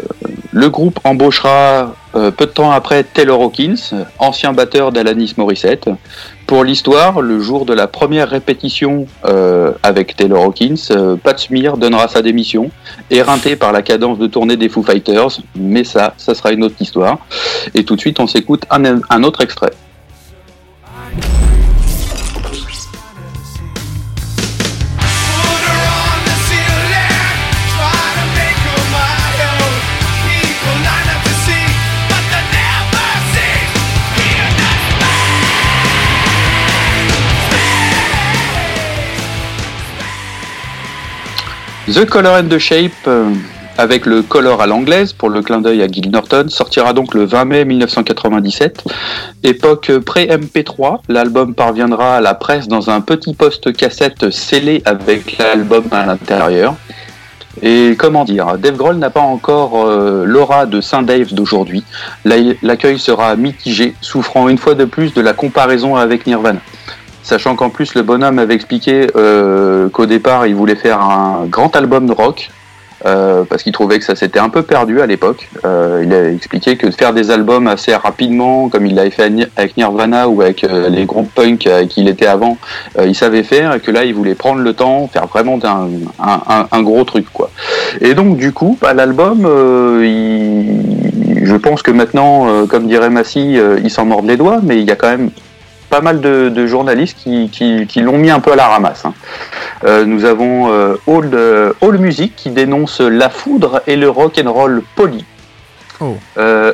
le groupe embauchera euh, peu de temps après Taylor Hawkins, ancien batteur d'Alanis Morissette. Pour l'histoire, le jour de la première répétition euh, avec Taylor Hawkins, Pat Smear donnera sa démission, éreinté par la cadence de tournée des Foo Fighters, mais ça, ça sera une autre histoire. Et tout de suite, on s'écoute un autre extrait. The Color and the Shape, euh, avec le color à l'anglaise pour le clin d'œil à Gil Norton, sortira donc le 20 mai 1997. Époque pré-MP3, l'album parviendra à la presse dans un petit poste cassette scellé avec l'album à l'intérieur. Et comment dire, Dave Grohl n'a pas encore euh, l'aura de Saint Dave d'aujourd'hui. La- L'accueil sera mitigé, souffrant une fois de plus de la comparaison avec Nirvana. Sachant qu'en plus le bonhomme avait expliqué euh, qu'au départ il voulait faire un grand album de rock, euh, parce qu'il trouvait que ça s'était un peu perdu à l'époque. Euh, il a expliqué que de faire des albums assez rapidement, comme il l'avait fait avec Nirvana ou avec les groupes punk avec qui il était avant, il savait faire et que là il voulait prendre le temps, faire vraiment un, gros truc quoi. Et donc du coup, bah, l'album, je pense que maintenant, comme dirait Massy, il s'en mord les doigts, mais il y a quand même pas mal de, de journalistes qui, qui, qui l'ont mis un peu à la ramasse. hein. Euh, nous avons euh, All, euh, All Music qui dénonce la foudre et le rock and roll poli. Oh. Euh,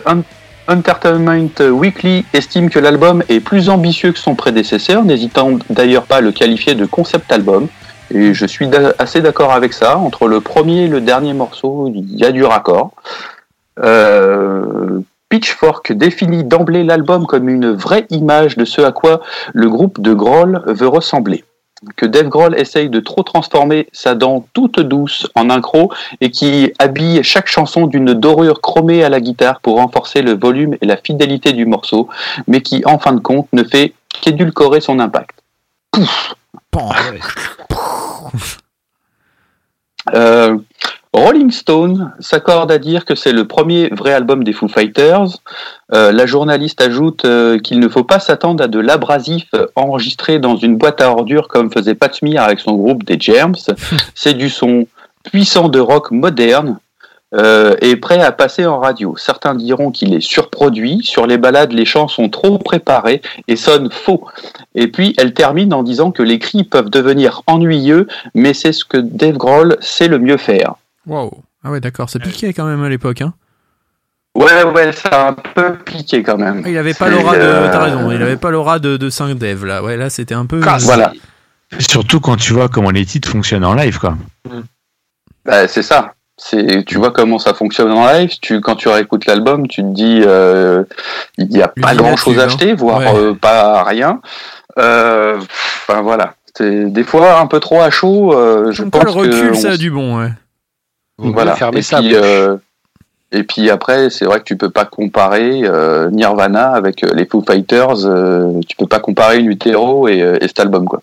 Entertainment Weekly estime que l'album est plus ambitieux que son prédécesseur, n'hésitant d'ailleurs pas à le qualifier de concept album. Et je suis assez d'accord avec ça. Entre le premier et le dernier morceau, il y a du raccord. Euh, Pitchfork définit d'emblée l'album comme une vraie image de ce à quoi le groupe de Grohl veut ressembler. Que Dave Grohl essaye de trop transformer sa dent toute douce en un croc et qui habille chaque chanson d'une dorure chromée à la guitare pour renforcer le volume et la fidélité du morceau, mais qui en fin de compte ne fait qu'édulcorer son impact. Pouf. Euh, Rolling Stone s'accorde à dire que c'est le premier vrai album des Foo Fighters. Euh, la journaliste ajoute euh, qu'il ne faut pas s'attendre à de l'abrasif enregistré dans une boîte à ordures comme faisait Pat Smear avec son groupe des Germs. [LAUGHS] c'est du son puissant de rock moderne euh, et prêt à passer en radio. Certains diront qu'il est surproduit. Sur les balades, les chants sont trop préparés et sonnent faux. Et puis, elle termine en disant que les cris peuvent devenir ennuyeux, mais c'est ce que Dave Grohl sait le mieux faire. Wow. Ah ouais, d'accord, ça piquait quand même à l'époque. Hein. Ouais, ouais, ça a un peu piqué quand même. Ah, Il avait pas l'aura de. euh, T'as raison, il avait pas l'aura de, de Saint Dev là. Ouais, là c'était un peu. Voilà. Surtout quand tu vois comment les titres fonctionnent en live, quoi. Bah, c'est ça. C'est, tu vois comment ça fonctionne en live. Tu, quand tu réécoutes l'album, tu te dis, euh, il n'y a pas Lui, grand chose à acheter, hein. voire Ouais. euh, pas rien. Euh, Enfin voilà. C'est des fois un peu trop à chaud. euh, je pense quoi, le recul, que ça on a du bon, ouais. Voilà. fermer puis, euh, et puis après, c'est vrai que tu peux pas comparer euh, Nirvana avec euh, les Foo Fighters. euh, tu peux pas comparer une Utero et, et cet album, quoi.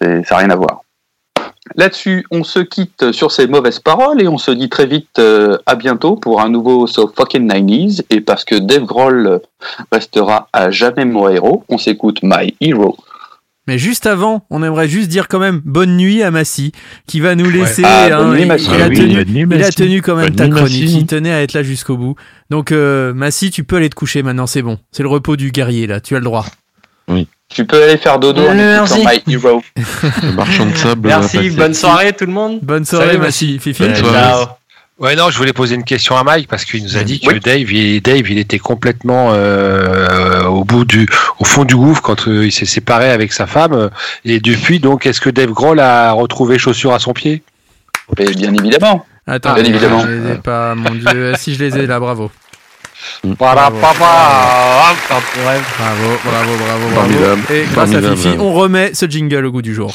C'est- Ça n'a rien à voir. Là-dessus, on se quitte sur ces mauvaises paroles et on se dit très vite à bientôt pour un nouveau So Fucking 90s. Et parce que Dave Grohl restera à jamais mon héros, on s'écoute My Hero. Mais juste avant, on aimerait juste dire quand même bonne nuit à Massy, qui va nous laisser. Ah, hein, nuit, il, a Ah oui, tenu, bonne nuit, il a Massy. tenu quand même Bonne ta nuit, chronique. Massy. Il tenait à être là jusqu'au bout. Donc, euh, Massy, tu peux aller te coucher maintenant. C'est bon. C'est le repos du guerrier là. Tu as le droit. Tu peux aller faire dodo en Merci. écoutant My Hero. [LAUGHS] [LAUGHS] Le marchand de sable. Merci, bonne soirée tout le monde. Bonne soirée, Salut, Massy. Fifi. Bonne soirée. Ciao. Ouais, non, je voulais poser une question à Mike parce qu'il nous a dit que Oui. Dave, il, Dave, il était complètement euh, au bout du, au fond du gouffre quand euh, il s'est séparé avec sa femme. euh, Et depuis, donc, est-ce que Dave Grohl a retrouvé chaussures à son pied? Bien évidemment. Attends, Bien évidemment. je les ai pas, mon dieu. si je les ai là, bravo. Voilà, Bravo. papa. Bravo, bravo, bravo, bravo. Et grâce à. Fifi, on remet ce jingle au goût du jour.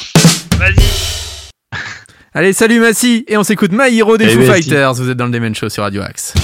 Allez, salut Massy Et on s'écoute My Hero des Eh Foo merci. Fighters. Vous êtes dans le Demen Show sur Radio Axe.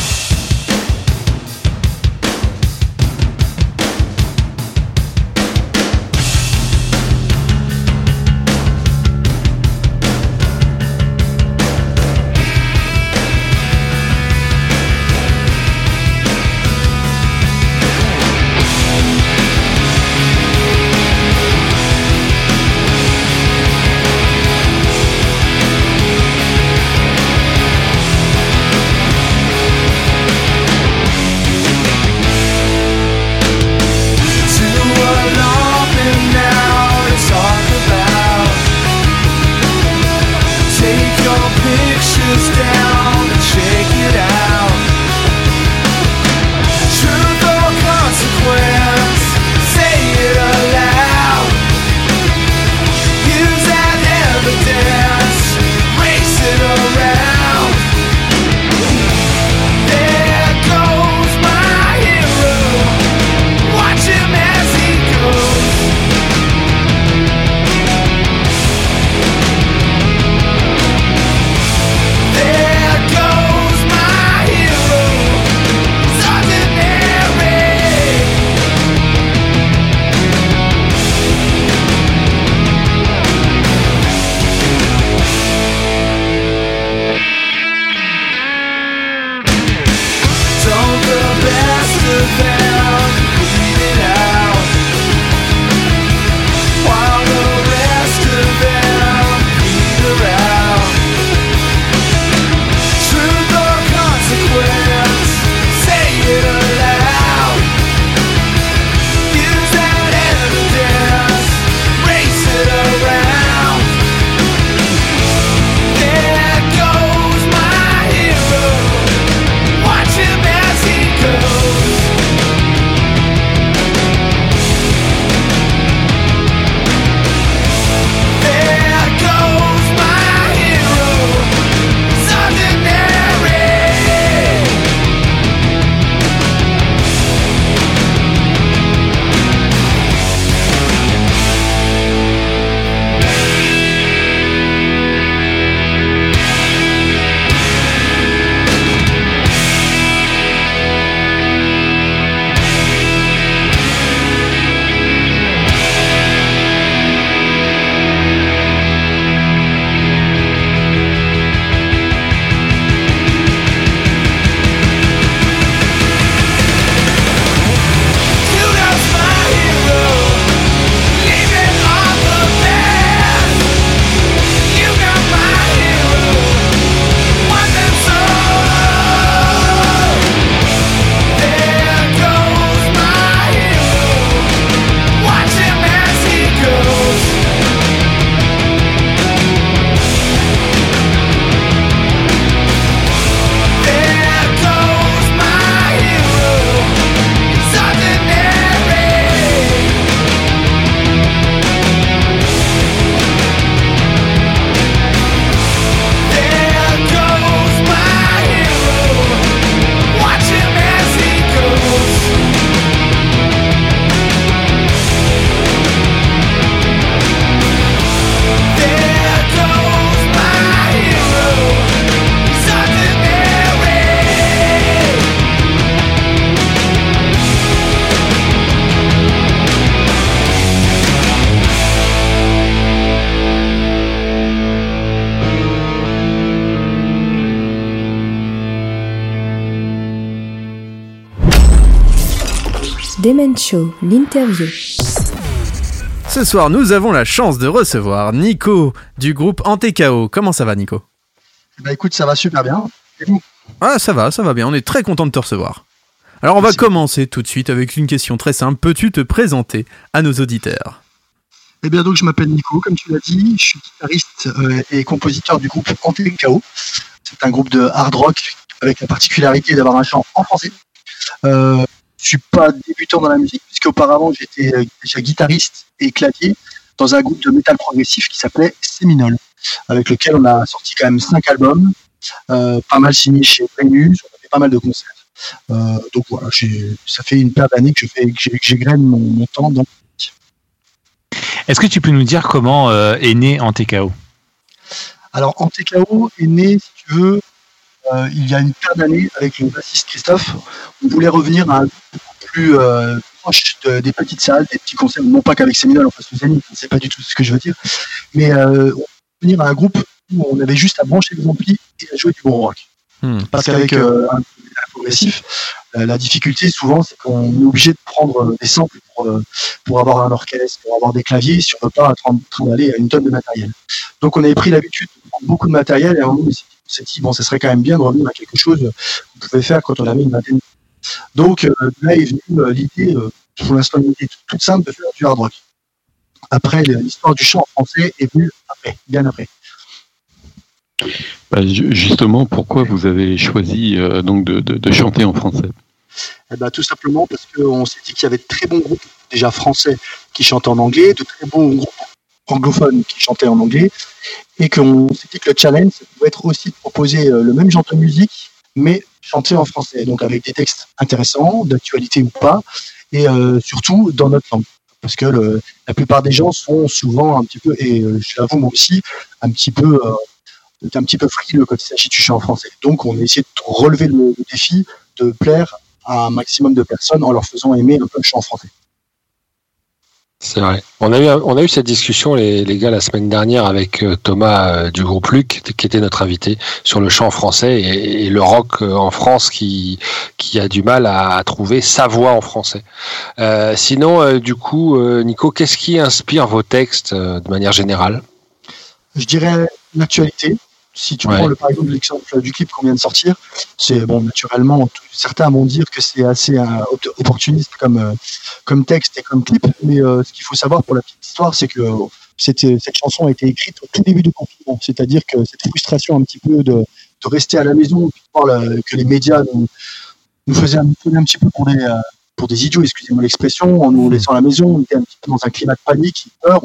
Show, l'interview. Ce soir, nous avons la chance de recevoir Nico du groupe Antekao. Comment ça va, Nico? Bah écoute, ça va super bien. Et vous? Ah, ça va, ça va bien. On est très content de te recevoir. Alors, on va commencer tout de suite avec une question très simple. Peux-tu te présenter à nos auditeurs? Eh bien donc je m'appelle Nico, comme tu l'as dit, je suis guitariste euh, et compositeur du groupe Antekao. C'est un groupe de hard rock avec la particularité d'avoir un chant en français. Euh, je suis pas débutant dans la musique puisque auparavant j'étais euh, déjà guitariste et clavier dans un groupe de métal progressif qui s'appelait Seminole, avec lequel on a sorti quand même cinq albums, euh, pas mal signés chez Primus, on a fait pas mal de concerts. Euh, donc voilà, ça fait une paire d'années que je fais, que j'ai- que j'égrène mon, mon temps dans Est-ce que tu peux nous dire comment euh, est né Antekao Alors, Antekao est né, si tu veux, euh, il y a une paire d'années avec le bassiste Christophe. On voulait revenir à un groupe plus euh, proche de- des petites salles, des petits concerts, non pas qu'avec Séminole, on fasse le Zénith, c'est pas du tout ce que je veux dire, mais euh, on voulait revenir à un groupe où on avait juste à brancher les amplis et à jouer du bon rock. Hmm. Parce qu'avec euh, un progressif, la difficulté souvent c'est qu'on est obligé de prendre des samples pour, pour avoir un orchestre, pour avoir des claviers, si on ne veut pas en d'aller à une tonne de matériel. Donc on avait pris l'habitude de prendre beaucoup de matériel et on s'est dit- on s'est dit bon ça serait quand même bien de revenir à quelque chose qu'on pouvait faire quand on avait une vingtaine. Donc euh, là est venue euh, l'idée, euh, pour l'instant une idée toute simple de faire du hard rock. Après l'histoire du chant en français est venue après, bien après. Bah, ju- justement, pourquoi vous avez choisi euh, donc de, de- de chanter en français? Eh ben, tout simplement parce qu'on s'est dit qu'il y avait de très bons groupes déjà français qui chantaient en anglais, de très bons groupes anglophones qui chantaient en anglais, et qu'on s'est dit que le challenge pouvait être aussi de proposer euh, le même genre de musique, mais chanté en français, donc avec des textes intéressants, d'actualité ou pas, et euh, surtout dans notre langue. Parce que le- la plupart des gens sont souvent un petit peu, et euh, je l'avoue moi aussi, un petit peu, euh, un petit peu frileux quand il s'agit du chant en français. Donc on a essayé de relever le- défi de plaire à un maximum de personnes en leur faisant aimer un peu le chant français. C'est vrai. On a eu, cette discussion, les, gars, la semaine dernière avec euh, Thomas euh, du groupe Luc, qui était notre invité, sur le chant français et, le rock euh, en France qui, a du mal à, trouver sa voix en français. Sinon, du coup, Nico, qu'est-ce qui inspire vos textes de manière générale? Je dirais l'actualité. Si tu Ouais. prends le, par exemple l'exemple du clip qu'on vient de sortir, c'est bon naturellement certains vont dire que c'est assez euh, op- opportuniste comme euh, comme texte et comme clip, mais euh, ce qu'il faut savoir pour la petite histoire, c'est que c'était- cette chanson a été écrite au tout début du confinement, c'est-à-dire que cette frustration un petit peu de, de rester à la maison, que les médias nous, nous faisaient un, petit peu pour des pour des idiots, excusez-moi l'expression, en nous laissant à la maison, on était un petit peu dans un climat de panique, peur.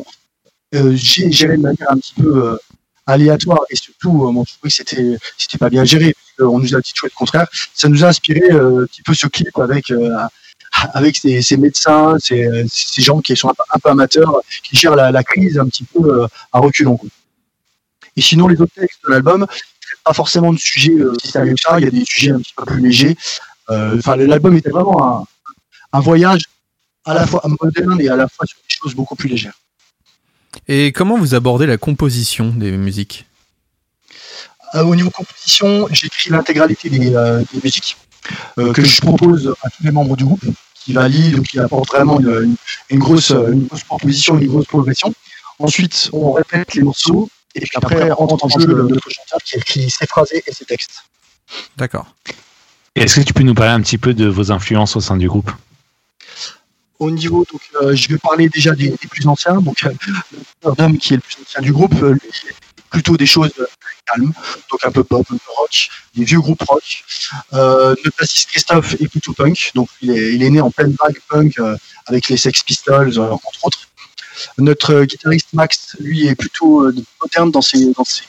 Euh, géré de manière un petit peu euh, aléatoire et surtout, euh, trouvais que c'était c'était pas bien géré. qu'on nous a dit tout le contraire. Ça nous a inspiré euh, un petit peu ce clip avec euh, avec ces, médecins, ces, gens qui sont un peu, amateurs, qui gèrent la, crise un petit peu à reculons. Et sinon, les autres textes de l'album, pas forcément de sujets si sérieux que ça. Il y a des sujets un petit peu plus légers. Enfin, l'album était vraiment un voyage à la fois moderne et à la fois sur des choses beaucoup plus légères. Et comment vous abordez la composition des musiques? Euh, au niveau composition, j'écris l'intégralité des, euh, des musiques euh, que je propose à tous les membres du groupe, qui valident ou qui apportent vraiment une, grosse, une grosse proposition, une grosse progression. Ensuite, on répète les morceaux, et puis après, entre en jeu le- notre chanteur qui écrit ses phrasés et ses textes. D'accord. Est-ce que tu peux nous parler un petit peu de vos influences au sein du groupe? Au niveau, donc, euh, je vais parler déjà des, plus anciens. Donc, euh, Adam, qui est le plus ancien du groupe, euh, lui, plutôt des choses euh, calmes, donc un peu pop, un peu rock, des vieux groupes rock. Notre bassiste Christophe est plutôt punk, donc il est, il est né en pleine vague punk avec les Sex Pistols, entre autres. Notre guitariste Max, lui, est plutôt moderne dans ses, dans ses.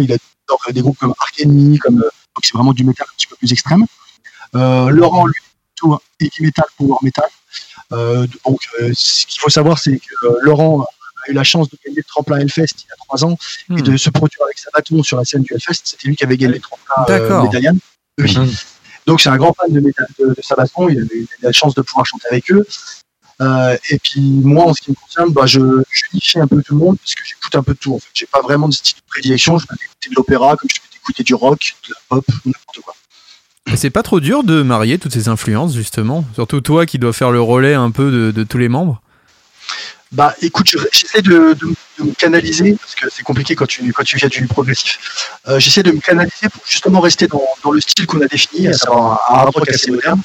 Il a des groupes comme Ark Enemy, comme, donc c'est vraiment du métal un petit peu plus extrême. Laurent, lui, plutôt heavy metal, power metal. Euh, donc, euh, ce qu'il faut savoir, c'est que euh, Laurent a eu la chance de gagner le tremplin Hellfest il y a trois ans et de se produire avec Sabaton sur la scène du Hellfest. C'était lui qui avait gagné le tremplin médaillan. Oui. Donc, c'est un grand fan de, de, de Sabaton. Il a eu la chance de pouvoir chanter avec eux. Euh, et puis, moi, en ce qui me concerne, bah, je, je unifie un peu tout le monde parce que j'écoute un peu de tout. En fait, j'ai pas vraiment de style de prédilection. Je peux écouter de l'opéra, comme je peux écouter du rock, de la pop, n'importe quoi. C'est pas trop dur de marier toutes ces influences, justement Surtout toi qui dois faire le relais un peu de, de tous les membres Bah écoute, je- j'essaie de, de- de me canaliser, parce que c'est compliqué quand tu, quand tu viens du progressif. Euh, j'essaie de me canaliser pour justement rester dans, dans le style qu'on a défini, à savoir un hard rock assez moderne.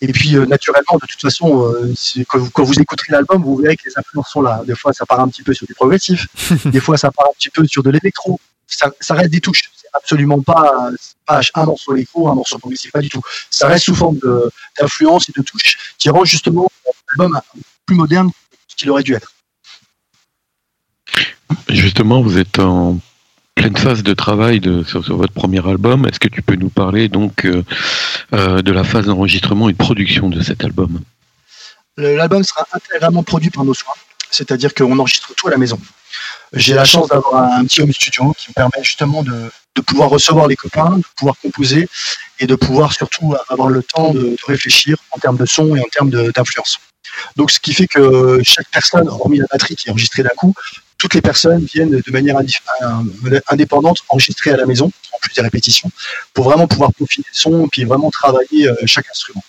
Et puis euh, naturellement, de toute façon, euh, quand, vous, quand vous écouterez l'album, vous verrez que les influences sont là. Des fois, ça part un petit peu sur du progressif, [LAUGHS] des fois, ça part un petit peu sur de l'électro. Ça, ça reste des touches. C'est absolument pas, un morceau électro, un morceau progressif, pas du tout. Ça reste sous forme d'influence et de touches qui rendent justement l'album plus moderne qu'il aurait dû être. Justement, vous êtes en pleine phase de travail de, sur, sur votre premier album. Est-ce que tu peux nous parler donc euh, euh, de la phase d'enregistrement et de production de cet album? L'album sera intégralement produit par nos soins, c'est-à-dire qu'on enregistre tout à la maison. J'ai la chance d'avoir un, petit home studio qui me permet justement de, de pouvoir recevoir les copains, de pouvoir composer et de pouvoir surtout avoir le temps de, réfléchir en termes de son et en termes d'influence. Donc ce qui fait que chaque personne, hormis la batterie qui est enregistrée d'un coup, toutes les personnes viennent de manière euh, indépendante enregistrer à la maison, en plus des répétitions, pour vraiment pouvoir peaufiner le son et puis vraiment travailler euh, chaque instrument.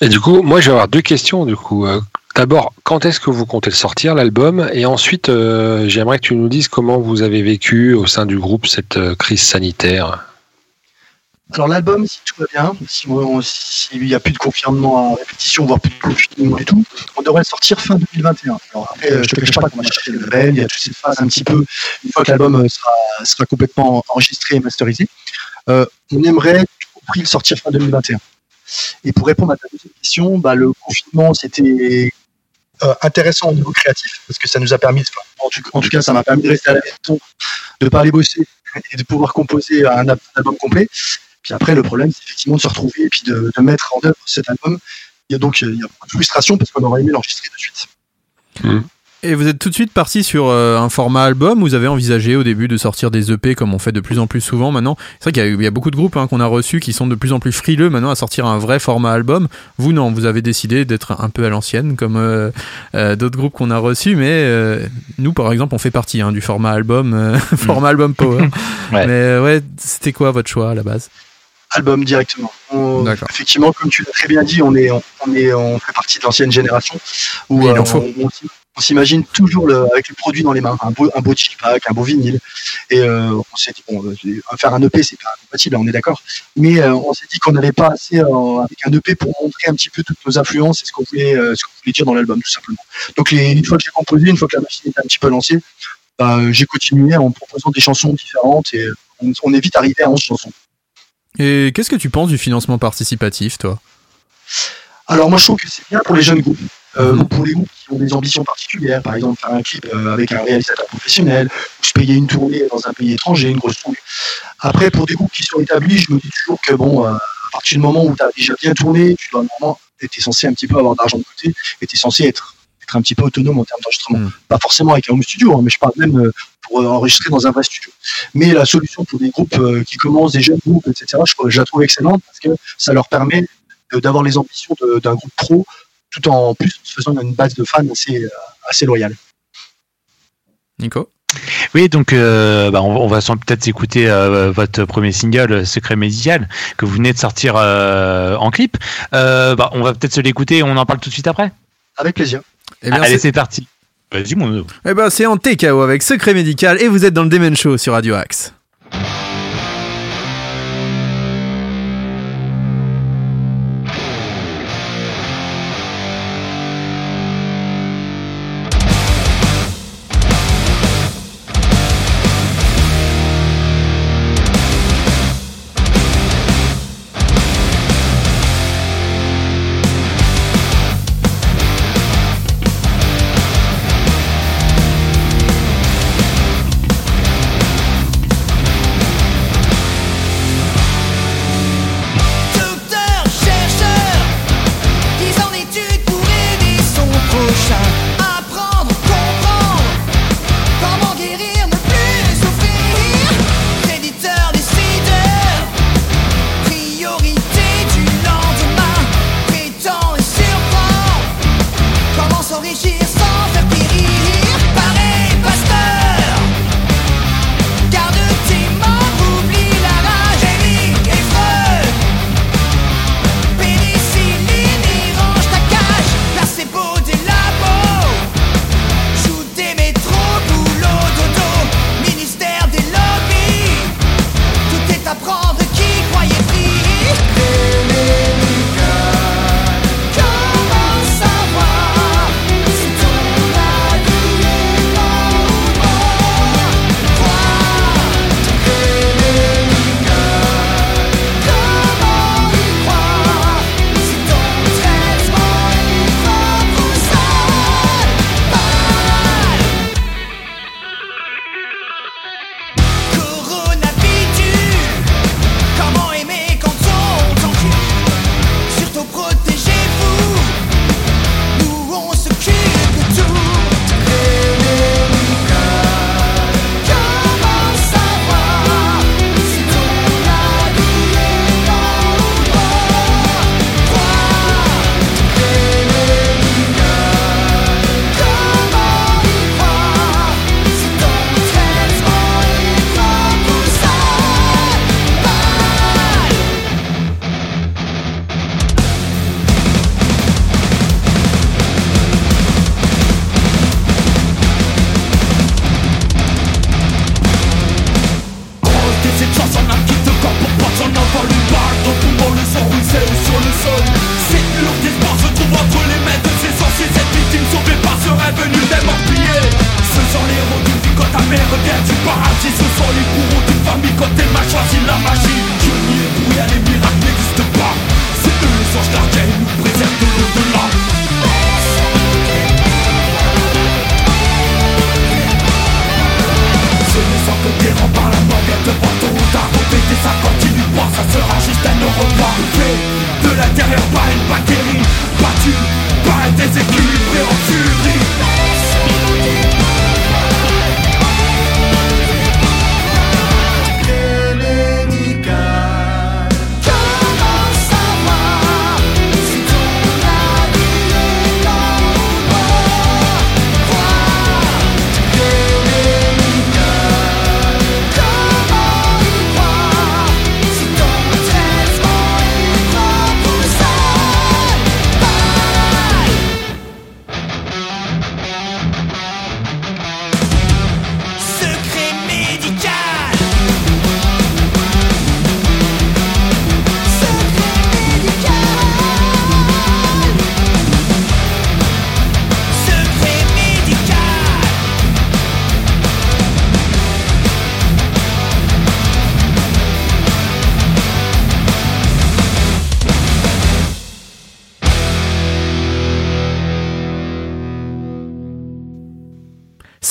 Et du coup, moi, je vais avoir deux questions. Du coup, Euh, d'abord, quand est-ce que vous comptez le sortir l'album? Et ensuite, euh, j'aimerais que tu nous dises comment vous avez vécu au sein du groupe cette euh, crise sanitaire. Alors l'album, si tout va bien, s'il n'y a plus de confinement à répétition, voire plus de confinement du tout, on devrait le sortir fin 2021. Alors après, euh, je te cache pas qu'on va chercher le label, il y a toute cette phase un petit peu, une fois que l'album sera, complètement enregistré et masterisé, on aimerait tout prix le sortir fin 2021. Et pour répondre à ta deuxième question, bah, le confinement, c'était euh, intéressant au niveau créatif, parce que ça nous a permis, en, tout, en tout cas, ça m'a permis de rester à la maison, de pas aller bosser et de pouvoir composer un, al- un album complet. Puis après, le problème, c'est effectivement de se retrouver et puis de, de mettre en œuvre cet album. Il y a donc euh, il y a beaucoup de frustration parce qu'on aurait aimé l'enregistrer de suite. Et vous êtes tout de suite parti sur euh, un format album Vous avez envisagé au début de sortir des EP comme on fait de plus en plus souvent maintenant C'est vrai qu'il y, a- il y a beaucoup de groupes hein, qu'on a reçus qui sont de plus en plus frileux maintenant à sortir un vrai format album. Vous non, vous avez décidé d'être un peu à l'ancienne comme euh, euh, d'autres groupes qu'on a reçus, mais euh, nous par exemple on fait partie hein, du format album, euh, [LAUGHS] format album power. [LAUGHS] Ouais. Mais euh, ouais, c'était quoi votre choix à la base? Album directement. On- D'accord. effectivement, comme tu l'as très bien dit, on est, on, on est, on fait partie de l'ancienne génération où il en faut. on, on s'im- on s'imagine toujours le, avec le produit dans les mains, un beau, un beau pack, un beau vinyle. Et euh, on s'est dit, bon, euh, faire un EP, c'est pas compatible, on est d'accord. Mais euh, on s'est dit qu'on n'avait pas assez euh, avec un EP pour montrer un petit peu toutes nos influences et ce qu'on voulait, euh, ce qu'on voulait dire dans l'album, tout simplement. Donc, les, une fois que j'ai composé, une fois que la machine était un petit peu lancée, bah, euh, j'ai continué en proposant des chansons différentes et euh, on, on est vite arrivé à 11 chansons. Et qu'est-ce que tu penses du financement participatif, toi? Alors moi je trouve que c'est bien pour les jeunes groupes, euh, ou pour les groupes qui ont des ambitions particulières, par exemple faire un clip euh, avec un réalisateur professionnel, ou se payer une tournée dans un pays étranger, une grosse tournée. Après pour des groupes qui sont établis, je me dis toujours que bon, euh, à partir du moment où tu as déjà bien tourné, tu dois normalement, es censé un petit peu avoir d'argent de côté, et tu es censé être, être un petit peu autonome en termes d'enregistrement. Pas forcément avec un home studio, hein, mais je parle même euh, pour enregistrer dans un vrai studio. Mais la solution pour des groupes qui commencent, des jeunes groupes, etc., je, je la trouve excellente parce que ça leur permet d'avoir les ambitions d'un groupe pro, tout en plus en se faisant une base de fans assez, euh, assez loyale. Nico? Oui, donc euh, bah, on, va- on va sans peut-être écouter euh, votre premier single, Secret Médical, que vous venez de sortir euh, en clip. Euh, bah, on va peut-être se l'écouter et on en parle tout de suite après. Avec plaisir. Eh bien, Allez, c'est- c'est parti. Vas-y, mon Eh ben, c'est en TKO avec Secret Médical et vous êtes dans le Demen Show sur Radio Axe.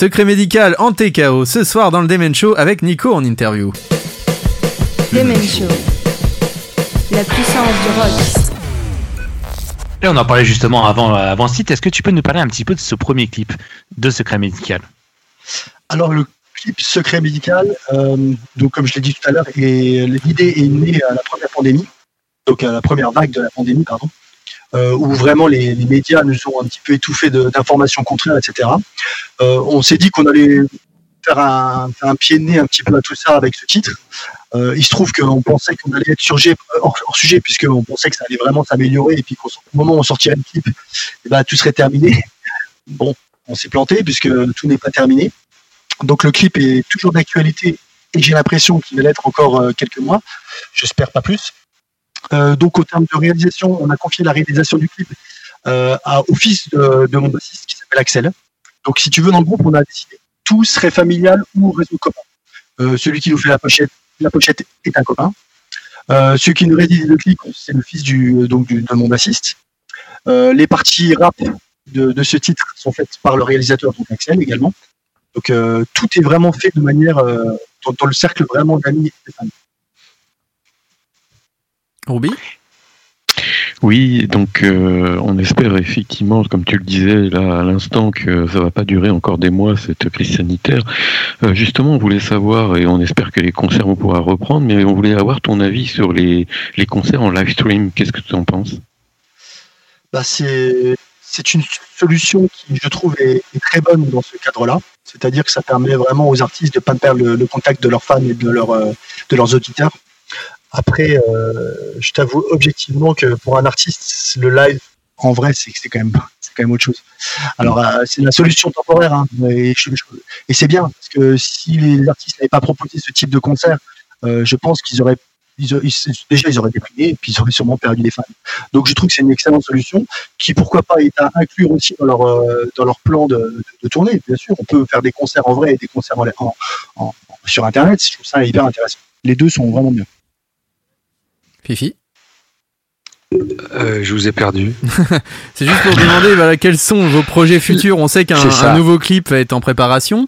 Secret médical en TKO ce soir dans le Demen Show avec Nico en interview. Demen Show. La puissance du rock. Et on en parlait justement avant, avant ce titre. Est-ce que tu peux nous parler un petit peu de ce premier clip de Secret Médical? Alors le clip Secret médical, euh, donc comme je l'ai dit tout à l'heure, l'idée est née à la première pandémie, donc à la première vague de la pandémie, pardon, euh, où vraiment les, médias nous ont un petit peu étouffés d'informations contraires, etc. Euh, on s'est dit qu'on allait faire un, pied de nez un petit peu à tout ça avec ce titre. Euh, il se trouve qu'on pensait qu'on allait être surgé, hors, sujet, puisqu'on pensait que ça allait vraiment s'améliorer, et puis qu'au moment où on sortirait le clip, eh ben, tout serait terminé. [LAUGHS] Bon, on s'est planté, puisque tout n'est pas terminé. Donc le clip est toujours d'actualité, et j'ai l'impression qu'il va l'être encore quelques mois. J'espère pas plus. Euh, donc au terme de réalisation, on a confié la réalisation du clip euh, au fils de, mon bassiste qui s'appelle Axel. Donc si tu veux dans le groupe, on a décidé tout serait familial ou réseau copain. Euh, celui qui nous fait la pochette, la pochette est un copain. Euh, celui qui nous réalise le clip, c'est le fils du, donc de mon bassiste. Les parties rap de, ce titre sont faites par le réalisateur, donc Axel également. Donc tout est vraiment fait de manière dans, dans le cercle vraiment d'amis et de famille. Ruby Oui, donc euh, on espère effectivement, comme tu le disais là à l'instant, que ça va pas durer encore des mois cette crise sanitaire. Euh, justement, on voulait savoir et on espère que les concerts vont pouvoir reprendre, mais on voulait avoir ton avis sur les, les concerts en live stream. Qu'est-ce que tu en penses? Bah, c'est c'est une solution qui, je trouve, est, est très bonne dans ce cadre-là. C'est-à-dire que ça permet vraiment aux artistes de ne pas perdre le, le contact de leurs fans et de, leur, euh, de leurs auditeurs. Après, euh, je t'avoue objectivement que pour un artiste, le live, en vrai, c'est quand même quand même autre chose. Alors, euh, c'est la solution temporaire, hein, et, c'est bien parce que si les artistes n'avaient pas proposé ce type de concert, euh, je pense qu'ils auraient déjà ils auraient déprimé et puis ils auraient sûrement perdu des fans. Donc je trouve que c'est une excellente solution qui pourquoi pas est à inclure aussi dans leur euh, dans leur plan de, tournée. Bien sûr, on peut faire des concerts en vrai et des concerts en- en- sur internet. Je trouve ça hyper intéressant. Les deux sont vraiment bien. Fifi Euh, je vous ai perdu. [LAUGHS] C'est juste pour demander voilà, quels sont vos projets futurs. On sait qu'un nouveau clip va être en préparation.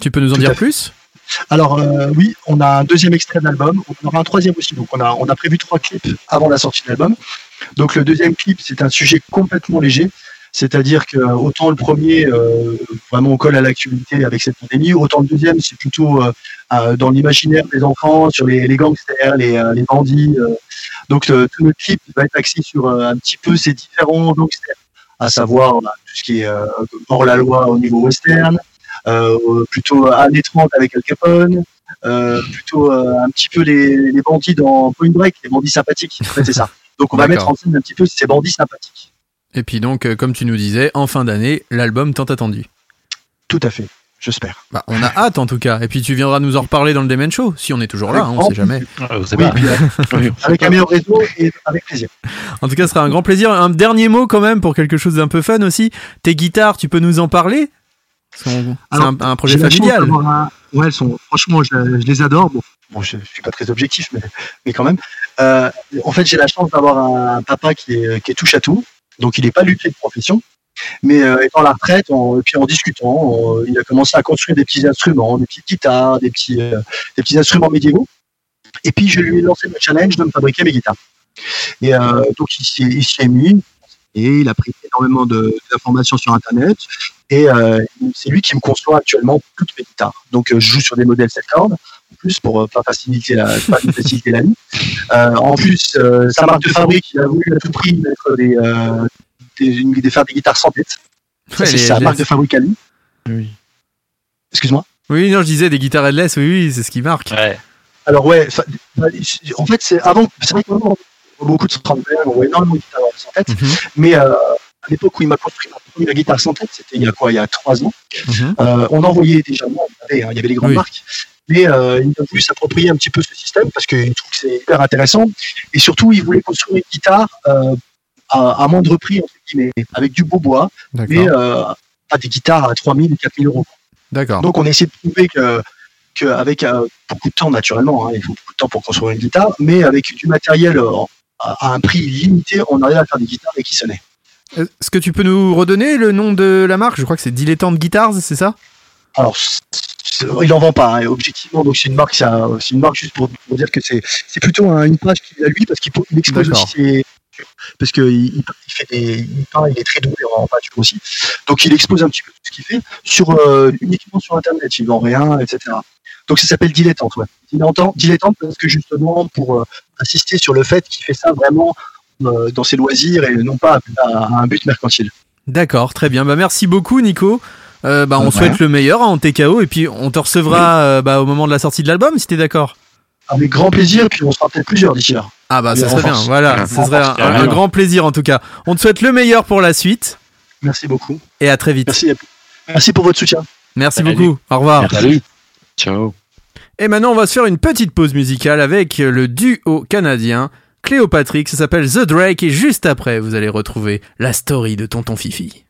Tu peux nous en Tout dire plus? Alors euh, oui, on a un deuxième extrait d'album. On aura un troisième aussi. Donc on a on a prévu trois clips avant la sortie de l'album. Donc le deuxième clip, c'est un sujet complètement léger. C'est-à-dire que euh, autant le premier, euh, vraiment on colle à l'actualité avec cette pandémie, autant le deuxième, c'est plutôt euh, euh, dans l'imaginaire des enfants, sur les, les gangsters, les, euh, les bandits. euh. Donc tout notre clip va être axé sur un petit peu ces différents gangsters, à savoir bah, tout ce qui est euh, hors la loi au niveau western, euh, plutôt années 30 avec Al Capone, euh, plutôt euh, un petit peu les, les bandits dans Point Break, les bandits sympathiques. En fait, c'est ça. Donc on va mettre en scène un petit peu ces bandits sympathiques. Et puis donc, euh, comme tu nous disais, en fin d'année, l'album tant attendu. Tout à fait, j'espère. Bah, on a hâte en tout cas. Et puis tu viendras nous en reparler dans le Demen Show, si on est toujours là, hein, on grand sait jamais. Oui, puis, euh, [LAUGHS] avec un meilleur réseau et avec plaisir. En tout cas, ce sera un grand plaisir. Un dernier mot quand même pour quelque chose d'un peu fun aussi. Tes guitares, tu peux nous en parler? C'est Alors, un, un projet familial. un- Ouais, elles sont, franchement, je, je les adore. Bon, bon, je, je suis pas très objectif, mais, mais quand même. Euh, en fait, j'ai la chance d'avoir un papa qui est, qui est touche à tout. Donc, il n'est pas luthier de profession. Mais euh, étant à la retraite, et puis en discutant, il a commencé à construire des petits instruments, des petites guitares, des petits, euh, des petits instruments médiévaux. Et puis, je lui ai lancé le challenge de me fabriquer mes guitares. Et euh, donc, il s'y est mis. Et il a pris énormément d'informations sur Internet. Et c'est lui qui me conçoit actuellement toutes mes guitares. Donc, je joue sur des modèles 7 cordes, en plus, pour euh, pas faciliter la, pas [LAUGHS] faciliter la vie. Euh, en plus, euh, sa marque de fabrique, il a voulu à tout prix mettre des, euh, des, une- des- faire des guitares sans tête. Ouais, c'est sa les- marque de fabrique à lui. Excuse-moi. Oui, non, je disais des guitares headless, oui, oui, c'est ce qui marque. Alors ouais, ça- en fait c'est avant, c'est vrai que beaucoup de Strandberg, on voit énormément de guitares sans tête, Mhm. mais euh, à l'époque où il m'a construit ma première guitare sans tête, c'était il y a quoi, il y a trois ans, Mhm. euh, on envoyait déjà, moi, on avait, hein, il y avait les grandes Oui. marques, mais euh, il a voulu s'approprier un petit peu ce système parce qu'il trouve que c'est hyper intéressant, et surtout il voulait construire une guitare euh, à, à moindre prix, entre guillemets, avec du beau bois, mais euh, pas des guitares à 3000 ou 4000 euros. D'accord. Donc on essaie de prouver que qu'avec euh, beaucoup de temps naturellement, hein, il faut beaucoup de temps pour construire une guitare, mais avec du matériel euh, à, à un prix limité, on arrive à faire des guitares et qui sonnaient. Est-ce que tu peux nous redonner le nom de la marque? Je crois que c'est Dilettante Guitars, c'est ça? Alors il en vend pas, hein, objectivement, donc c'est une marque, c'est un- c'est une marque juste pour, pour dire que c'est plutôt un- une page qu'il a lui parce qu'il il expose aussi ses parce qu'il il, il fait des il peint, il est très doué en peinture aussi. Donc il expose un petit peu tout ce qu'il fait sur euh, uniquement sur internet, il vend rien, etc. Donc ça s'appelle dilettante, ouais. Dilettante, dilettante parce que justement pour euh, insister sur le fait qu'il fait ça vraiment euh, dans ses loisirs et non pas à, à un but mercantile. D'accord, très bien. Bah, merci beaucoup, Nico. Euh, bah, on Ouais. souhaite le meilleur en TKO et puis on te recevra euh, bah, au moment de la sortie de l'album si t'es d'accord. Avec grand plaisir, puis on sera peut-être plusieurs d'ici là. Ah bah ça serait bien, voilà, ça serait un, grand plaisir en tout cas. On te souhaite le meilleur pour la suite Merci beaucoup. et à très vite. Merci, merci pour votre soutien. Merci Salut. beaucoup, au revoir. Salut. Ciao. Et maintenant on va se faire une petite pause musicale avec le duo canadien Cléopatrick, ça s'appelle The Drake et juste après vous allez retrouver la story de Tonton Fifi.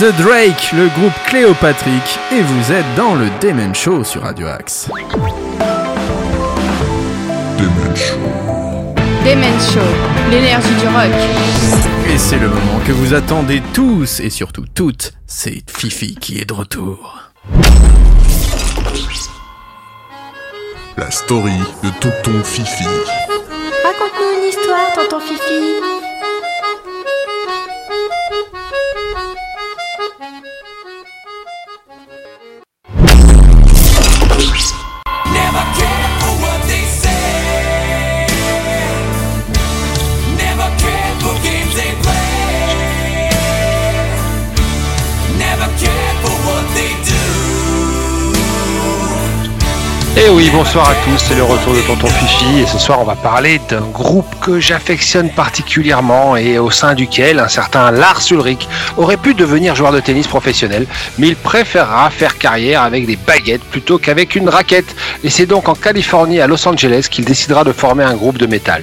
The Drake, le groupe Cléopatrick, et vous êtes dans le Demen Show sur Radio Axe. Demen Show. Demen Show, l'énergie du rock. Et c'est le moment que vous attendez tous, et surtout toutes, c'est Fifi qui est de retour. La story de Tonton Fifi. Raconte-nous une histoire, tonton Fifi. Bonsoir à tous, c'est le retour de Tonton Fifi et ce soir on va parler d'un groupe que j'affectionne particulièrement et au sein duquel un certain Lars Ulrich aurait pu devenir joueur de tennis professionnel, mais il préférera faire carrière avec des baguettes plutôt qu'avec une raquette. Et c'est donc en Californie, à Los Angeles, qu'il décidera de former un groupe de métal.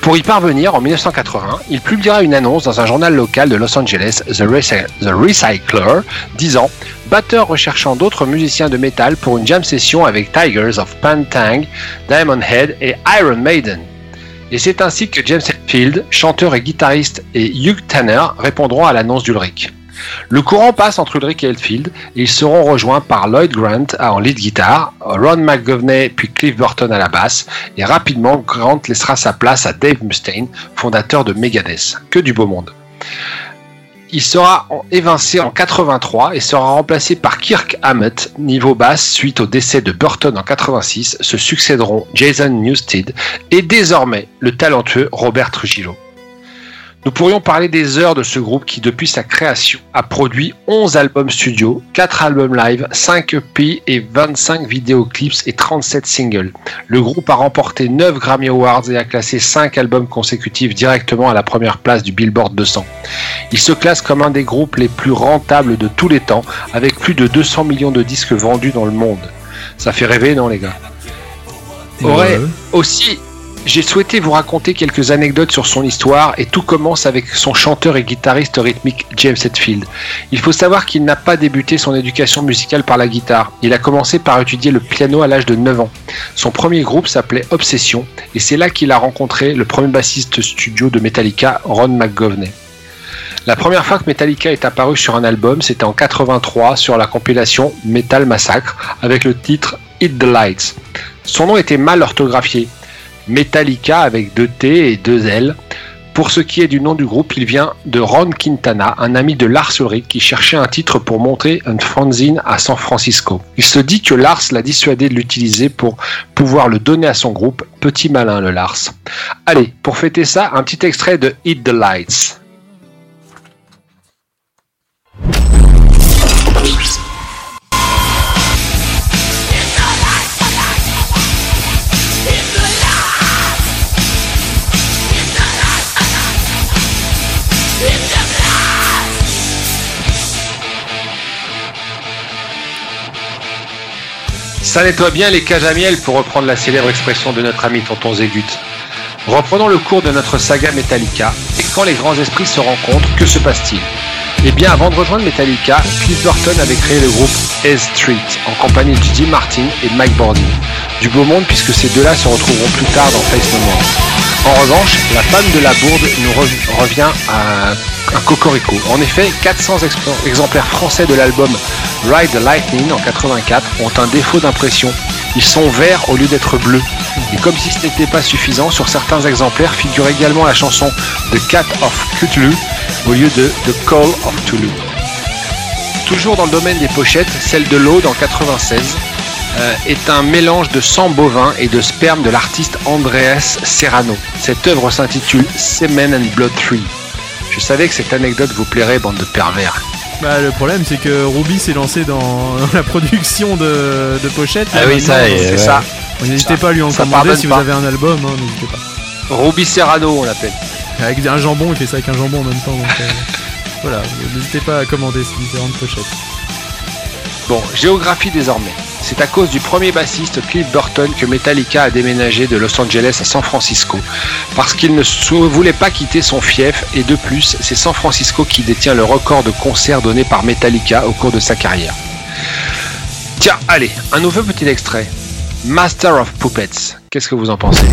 Pour y parvenir, en 1980, il publiera une annonce dans un journal local de Los Angeles, The, Recy- The Recycler, disant Batteur recherchant d'autres musiciens de métal pour une jam session avec Tigers of Pantang, Diamond Head et Iron Maiden. Et c'est ainsi que James Hetfield, chanteur et guitariste, et Hugh Tanner répondront à l'annonce d'Ulrich. Le courant passe entre Ulrich et Hetfield et ils seront rejoints par Lloyd Grant en lead guitare, Ron McGovney puis Cliff Burton à la basse et rapidement Grant laissera sa place à Dave Mustaine, fondateur de Megadeth. Que du beau monde. Il sera évincé en 83 et sera remplacé par Kirk Hammett, niveau basse, suite au décès de Burton en 86. Se succéderont Jason Newsted et désormais le talentueux Robert Trujillo. Nous pourrions parler des heures de ce groupe qui, depuis sa création, a produit 11 albums studio, 4 albums live, 5 EP et 25 vidéoclips et 37 singles. Le groupe a remporté 9 Grammy Awards et a classé 5 albums consécutifs directement à la première place du Billboard 200. Il se classe comme un des groupes les plus rentables de tous les temps, avec plus de 200 millions de disques vendus dans le monde. Ça fait rêver, non les gars? Aurait aussi, j'ai souhaité vous raconter quelques anecdotes sur son histoire et tout commence avec son chanteur et guitariste rythmique James Hetfield. Il faut savoir qu'il n'a pas débuté son éducation musicale par la guitare. Il a commencé par étudier le piano à l'âge de 9 ans. Son premier groupe s'appelait Obsession et c'est là qu'il a rencontré le premier bassiste studio de Metallica, Ron McGovney. La première fois que Metallica est apparu sur un album, c'était en 83 sur la compilation Metal Massacre avec le titre Hit the Lights. Son nom était mal orthographié. Metallica avec deux T et deux L. Pour ce qui est du nom du groupe, il vient de Ron Quintana, un ami de Lars Ulrich qui cherchait un titre pour monter un fanzine à San Francisco. Il se dit que Lars l'a dissuadé de l'utiliser pour pouvoir le donner à son groupe. Petit malin le Lars. Allez, pour fêter ça, un petit extrait de Hit the Lights. Ça nettoie bien les cages à miel pour reprendre la célèbre expression de notre ami Tonton Zégut. Reprenons le cours de notre saga Metallica, et quand les grands esprits se rencontrent, que se passe-t-il? Eh bien, avant de rejoindre Metallica, Cliff Burton avait créé le groupe S Street, en compagnie de Jim Martin et Mike Bordin. Du beau monde puisque ces deux-là se retrouveront plus tard dans Face No More. En revanche, la femme de la bourde nous rev- revient à un cocorico. En effet, 400 exp- exemplaires français de l'album Ride the Lightning en 84 ont un défaut d'impression. Ils sont verts au lieu d'être bleus. Et comme si ce n'était pas suffisant, sur certains exemplaires figure également la chanson The Cat of Cthulhu au lieu de The Call of Cthulhu. Toujours dans le domaine des pochettes, celle de l'Aude en 96 euh, est un mélange de sang bovin et de sperme de l'artiste Andreas Serrano. Cette œuvre s'intitule Semen and Blood 3. Je savais que cette anecdote vous plairait, bande de pervers. Bah, le problème, c'est que Ruby s'est lancé dans, dans la production de, de pochettes. Ah oui, ça, ouais. c'est ça. N'hésitez pas à lui en ça commander si vous avez un album, hein, n'hésitez pas. Ruby Serrano, on l'appelle. Avec un jambon, il fait ça avec un jambon en même temps. Donc, euh, [LAUGHS] voilà, n'hésitez pas à commander ces différentes pochettes. Bon, géographie désormais. C'est à cause du premier bassiste Cliff Burton que Metallica a déménagé de Los Angeles à San Francisco, parce qu'il ne voulait pas quitter son fief, et de plus, c'est San Francisco qui détient le record de concerts donnés par Metallica au cours de sa carrière. Tiens, allez, un nouveau petit extrait. Master of Puppets. Qu'est-ce que vous en pensez?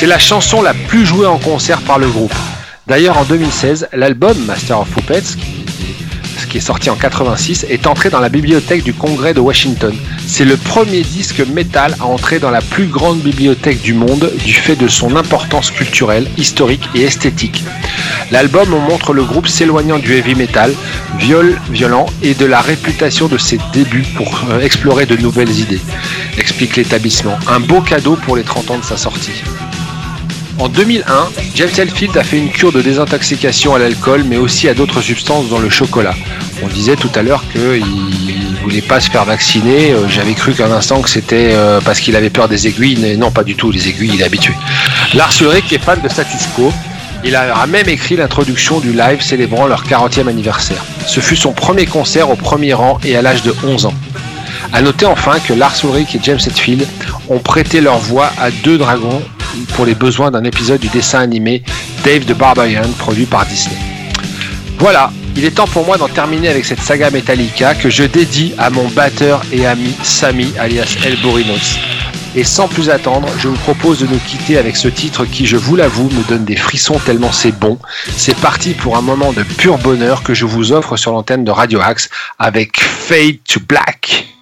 C'est la chanson la plus jouée en concert par le groupe. D'ailleurs, en 2016, l'album Master of Puppets, qui est sorti en 86, est entré dans la bibliothèque du Congrès de Washington. C'est le premier disque métal à entrer dans la plus grande bibliothèque du monde du fait de son importance culturelle, historique et esthétique. L'album montre le groupe s'éloignant du heavy metal, viol, violent et de la réputation de ses débuts pour euh, explorer de nouvelles idées, explique l'établissement. Un beau cadeau pour les 30 ans de sa sortie. En 2001, James Hetfield a fait une cure de désintoxication à l'alcool, mais aussi à d'autres substances dans le chocolat. On disait tout à l'heure qu'il voulait pas se faire vacciner. Euh, J'avais cru qu'un instant que c'était euh, parce qu'il avait peur des aiguilles, mais non, pas du tout. Les aiguilles, il est habitué. Lars Ulrich est fan de status quo. Il a même écrit l'introduction du live célébrant leur 40e anniversaire. Ce fut son premier concert au premier rang et à l'âge de 11 ans. A noter enfin que Lars Ulrich et James Hetfield ont prêté leur voix à deux dragons pour les besoins d'un épisode du dessin animé Dave the Barbarian produit par Disney. Voilà, il est temps pour moi d'en terminer avec cette saga Metallica que je dédie à mon batteur et ami Sami alias El Borinos. Et sans plus attendre, je vous propose de nous quitter avec ce titre qui, je vous l'avoue, me donne des frissons tellement c'est bon. C'est parti pour un moment de pur bonheur que je vous offre sur l'antenne de Radio Axe avec Fade to Black.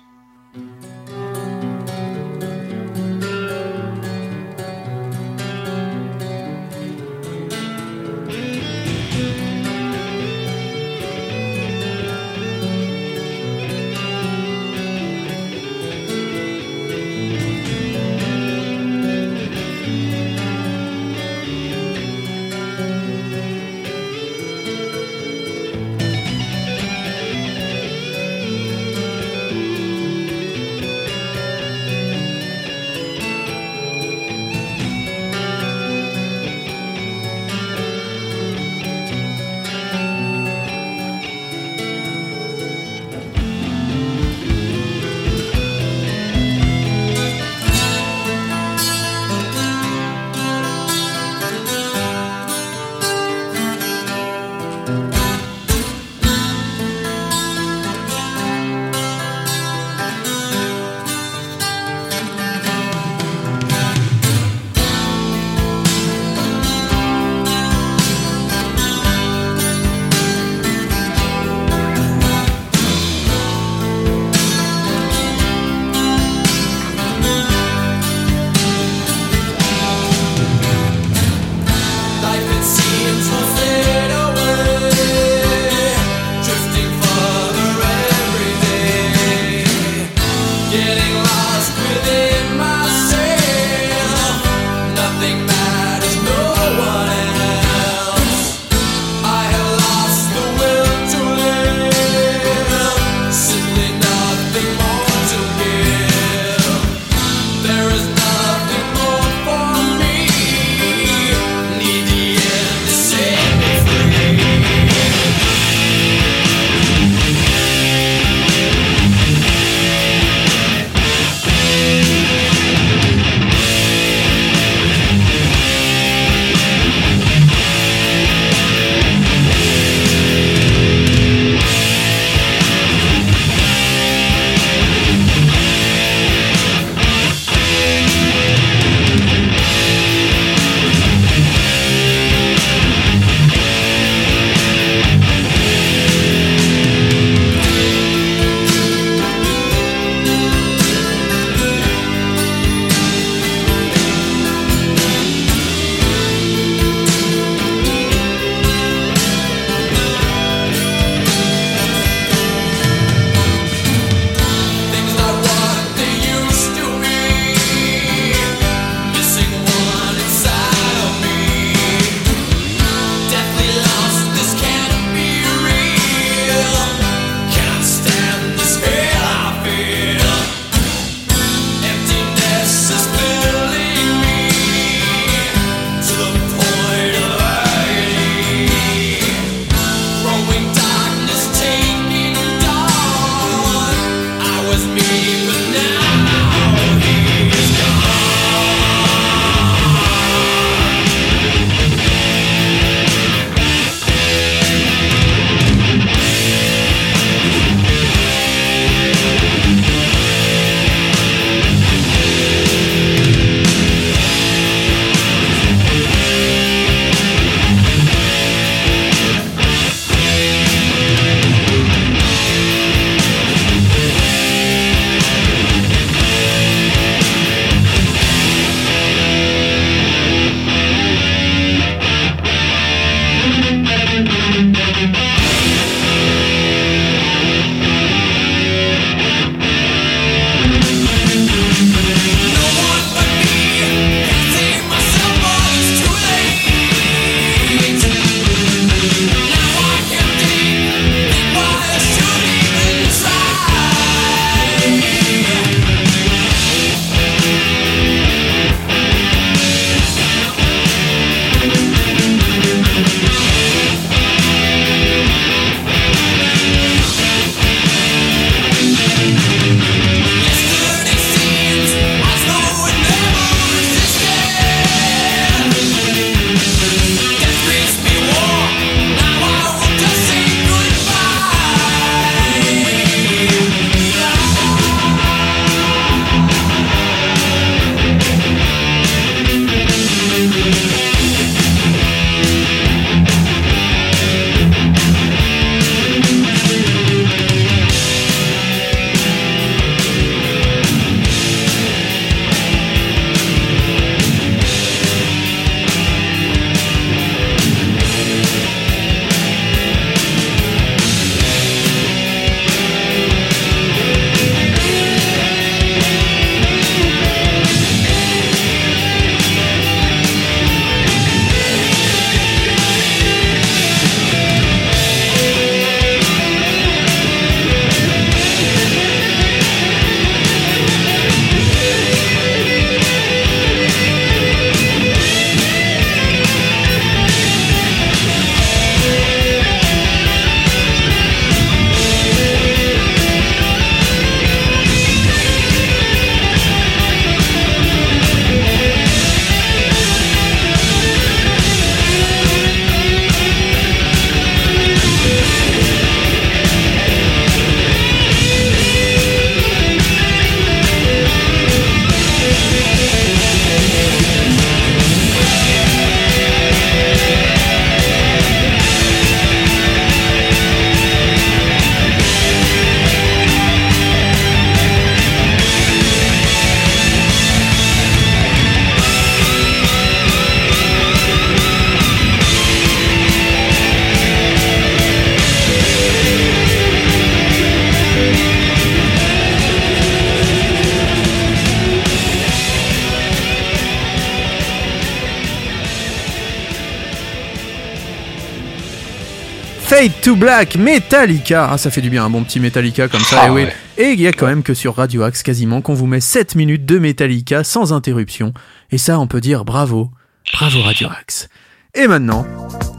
To Black, Metallica. Ah, ça fait du bien, un bon petit Metallica comme ça. Ah et oui. ouais. Et il y a quand même que sur Radio Axe quasiment qu'on vous met 7 minutes de Metallica sans interruption. Et ça, on peut dire bravo. Bravo Radio Axe. Et maintenant,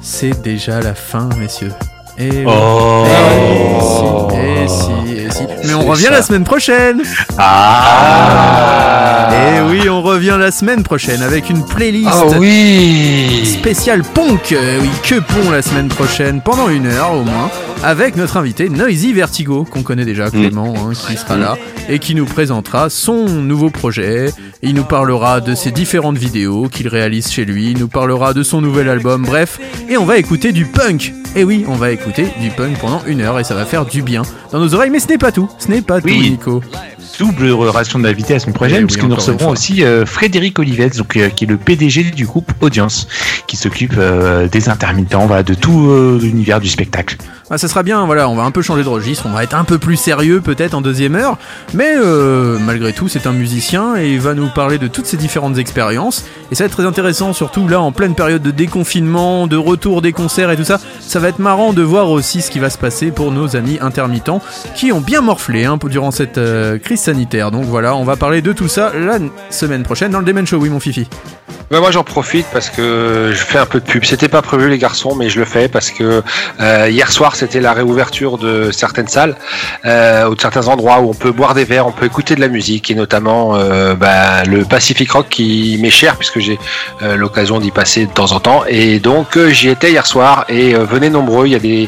c'est déjà la fin, messieurs. Et oui. Oh. Et si, et si, et si. Mais on revient ça. la semaine prochaine. Ah. Et oui, on revient la semaine prochaine avec une playlist Ah oui spéciale. Euh, oui, que pont la semaine prochaine pendant une heure au moins avec notre invité Noisy Vertigo qu'on connaît déjà Clément hein, qui sera là et qui nous présentera son nouveau projet. Il nous parlera de ses différentes vidéos qu'il réalise chez lui. Il nous parlera de son nouvel album. Bref, et on va écouter du punk. Et oui, on va écouter du punk pendant une heure et ça va faire du bien dans nos oreilles. Mais ce n'est pas tout. Ce n'est pas tout. Nico. double relation d'invité à son projet, Eh oui, puisque nous recevrons aussi euh, Frédéric Olivette, donc, euh, qui est le PDG du groupe Audience, qui s'occupe euh, des intermittents, voilà, de tout l'univers du spectacle. Ah, ça sera bien, voilà, on va un peu changer de registre, on va être un peu plus sérieux peut-être en deuxième heure, mais malgré tout c'est un musicien et il va nous parler de toutes ses différentes expériences, et ça va être très intéressant, surtout là en pleine période de déconfinement, de retour des concerts et tout ça, ça va être marrant de voir aussi ce qui va se passer pour nos amis intermittents qui ont bien morflé hein, durant cette euh, crise sanitaire, donc voilà, on va parler de tout ça la semaine prochaine dans le Demen Show, oui mon fifi. Moi j'en profite parce que je fais un peu de pub. C'était pas prévu les garçons, mais je le fais parce que euh, hier soir c'était la réouverture de certaines salles euh, ou de certains endroits où on peut boire des verres, on peut écouter de la musique et notamment bah, le Pacific Rock qui m'est cher puisque j'ai l'occasion d'y passer de temps en temps et donc j'y étais hier soir et venez nombreux. Il y a des,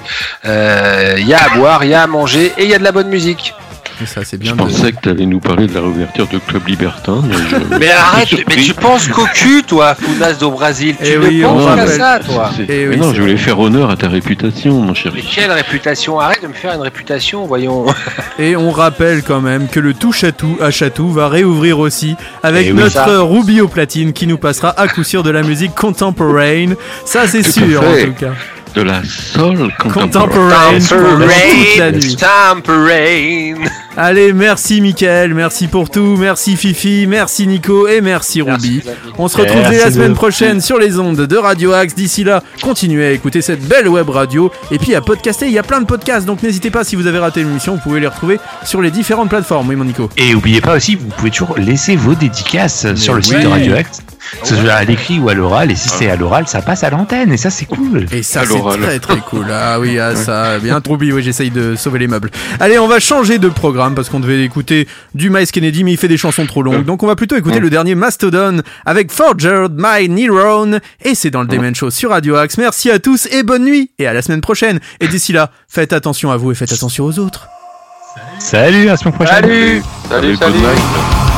euh, il y a à boire, il y a à manger et il y a de la bonne musique. Et ça c'est Je bien. de- pensais que tu allais nous parler de la réouverture de Club Libertin. Mais, je- [LAUGHS] je arrête, mais tu penses qu'au cul, toi, Founas do Brasil. Tu Eh ne oui, on penses qu'à ça, toi. C'est- Eh mais oui, non, je voulais faire honneur à ta réputation, mon cher. Mais quelle réputation? Arrête de me faire une réputation, voyons. [LAUGHS] Et on rappelle quand même que le touche à tout à Chatou va réouvrir aussi avec Eh oui, notre ça. Ruby au platine qui nous passera à coup sûr de la musique contemporaine. Ça c'est sûr en tout cas. De la soul Contemporaine pendant toute la nuit. Temperane. Allez, merci Mickaël, merci pour tout, merci Fifi, merci Nico et merci Ruby. On se retrouve Merci dès la semaine prochaine sur les ondes de Radio Axe. D'ici là, continuez à écouter cette belle web radio et puis à podcaster. Il y a plein de podcasts, donc n'hésitez pas si vous avez raté l'émission, vous pouvez les retrouver sur les différentes plateformes. Oui, mon Nico. Et oubliez pas aussi, vous pouvez toujours laisser vos dédicaces sur le oui. site de Radio X, que ce soit à l'écrit ou à l'oral, et si c'est à l'oral, ça passe à l'antenne, et ça c'est cool. Et ça, c'est très très [LAUGHS] cool. Ah oui, ah, ça, bien trop oublié. Oui, j'essaye de sauver les meubles. Allez, on va changer de programme parce qu'on devait écouter du Miles Kennedy, mais il fait des chansons trop longues. Donc, on va plutôt écouter le dernier Mastodon avec Forger My Neuron. Et c'est dans le Demen Show sur Radio Axe. Merci à tous et bonne nuit. Et à la semaine prochaine. Et d'ici là, faites attention à vous et faites attention aux autres. Salut, à la semaine prochaine. Salut. Salut, Allez, salut.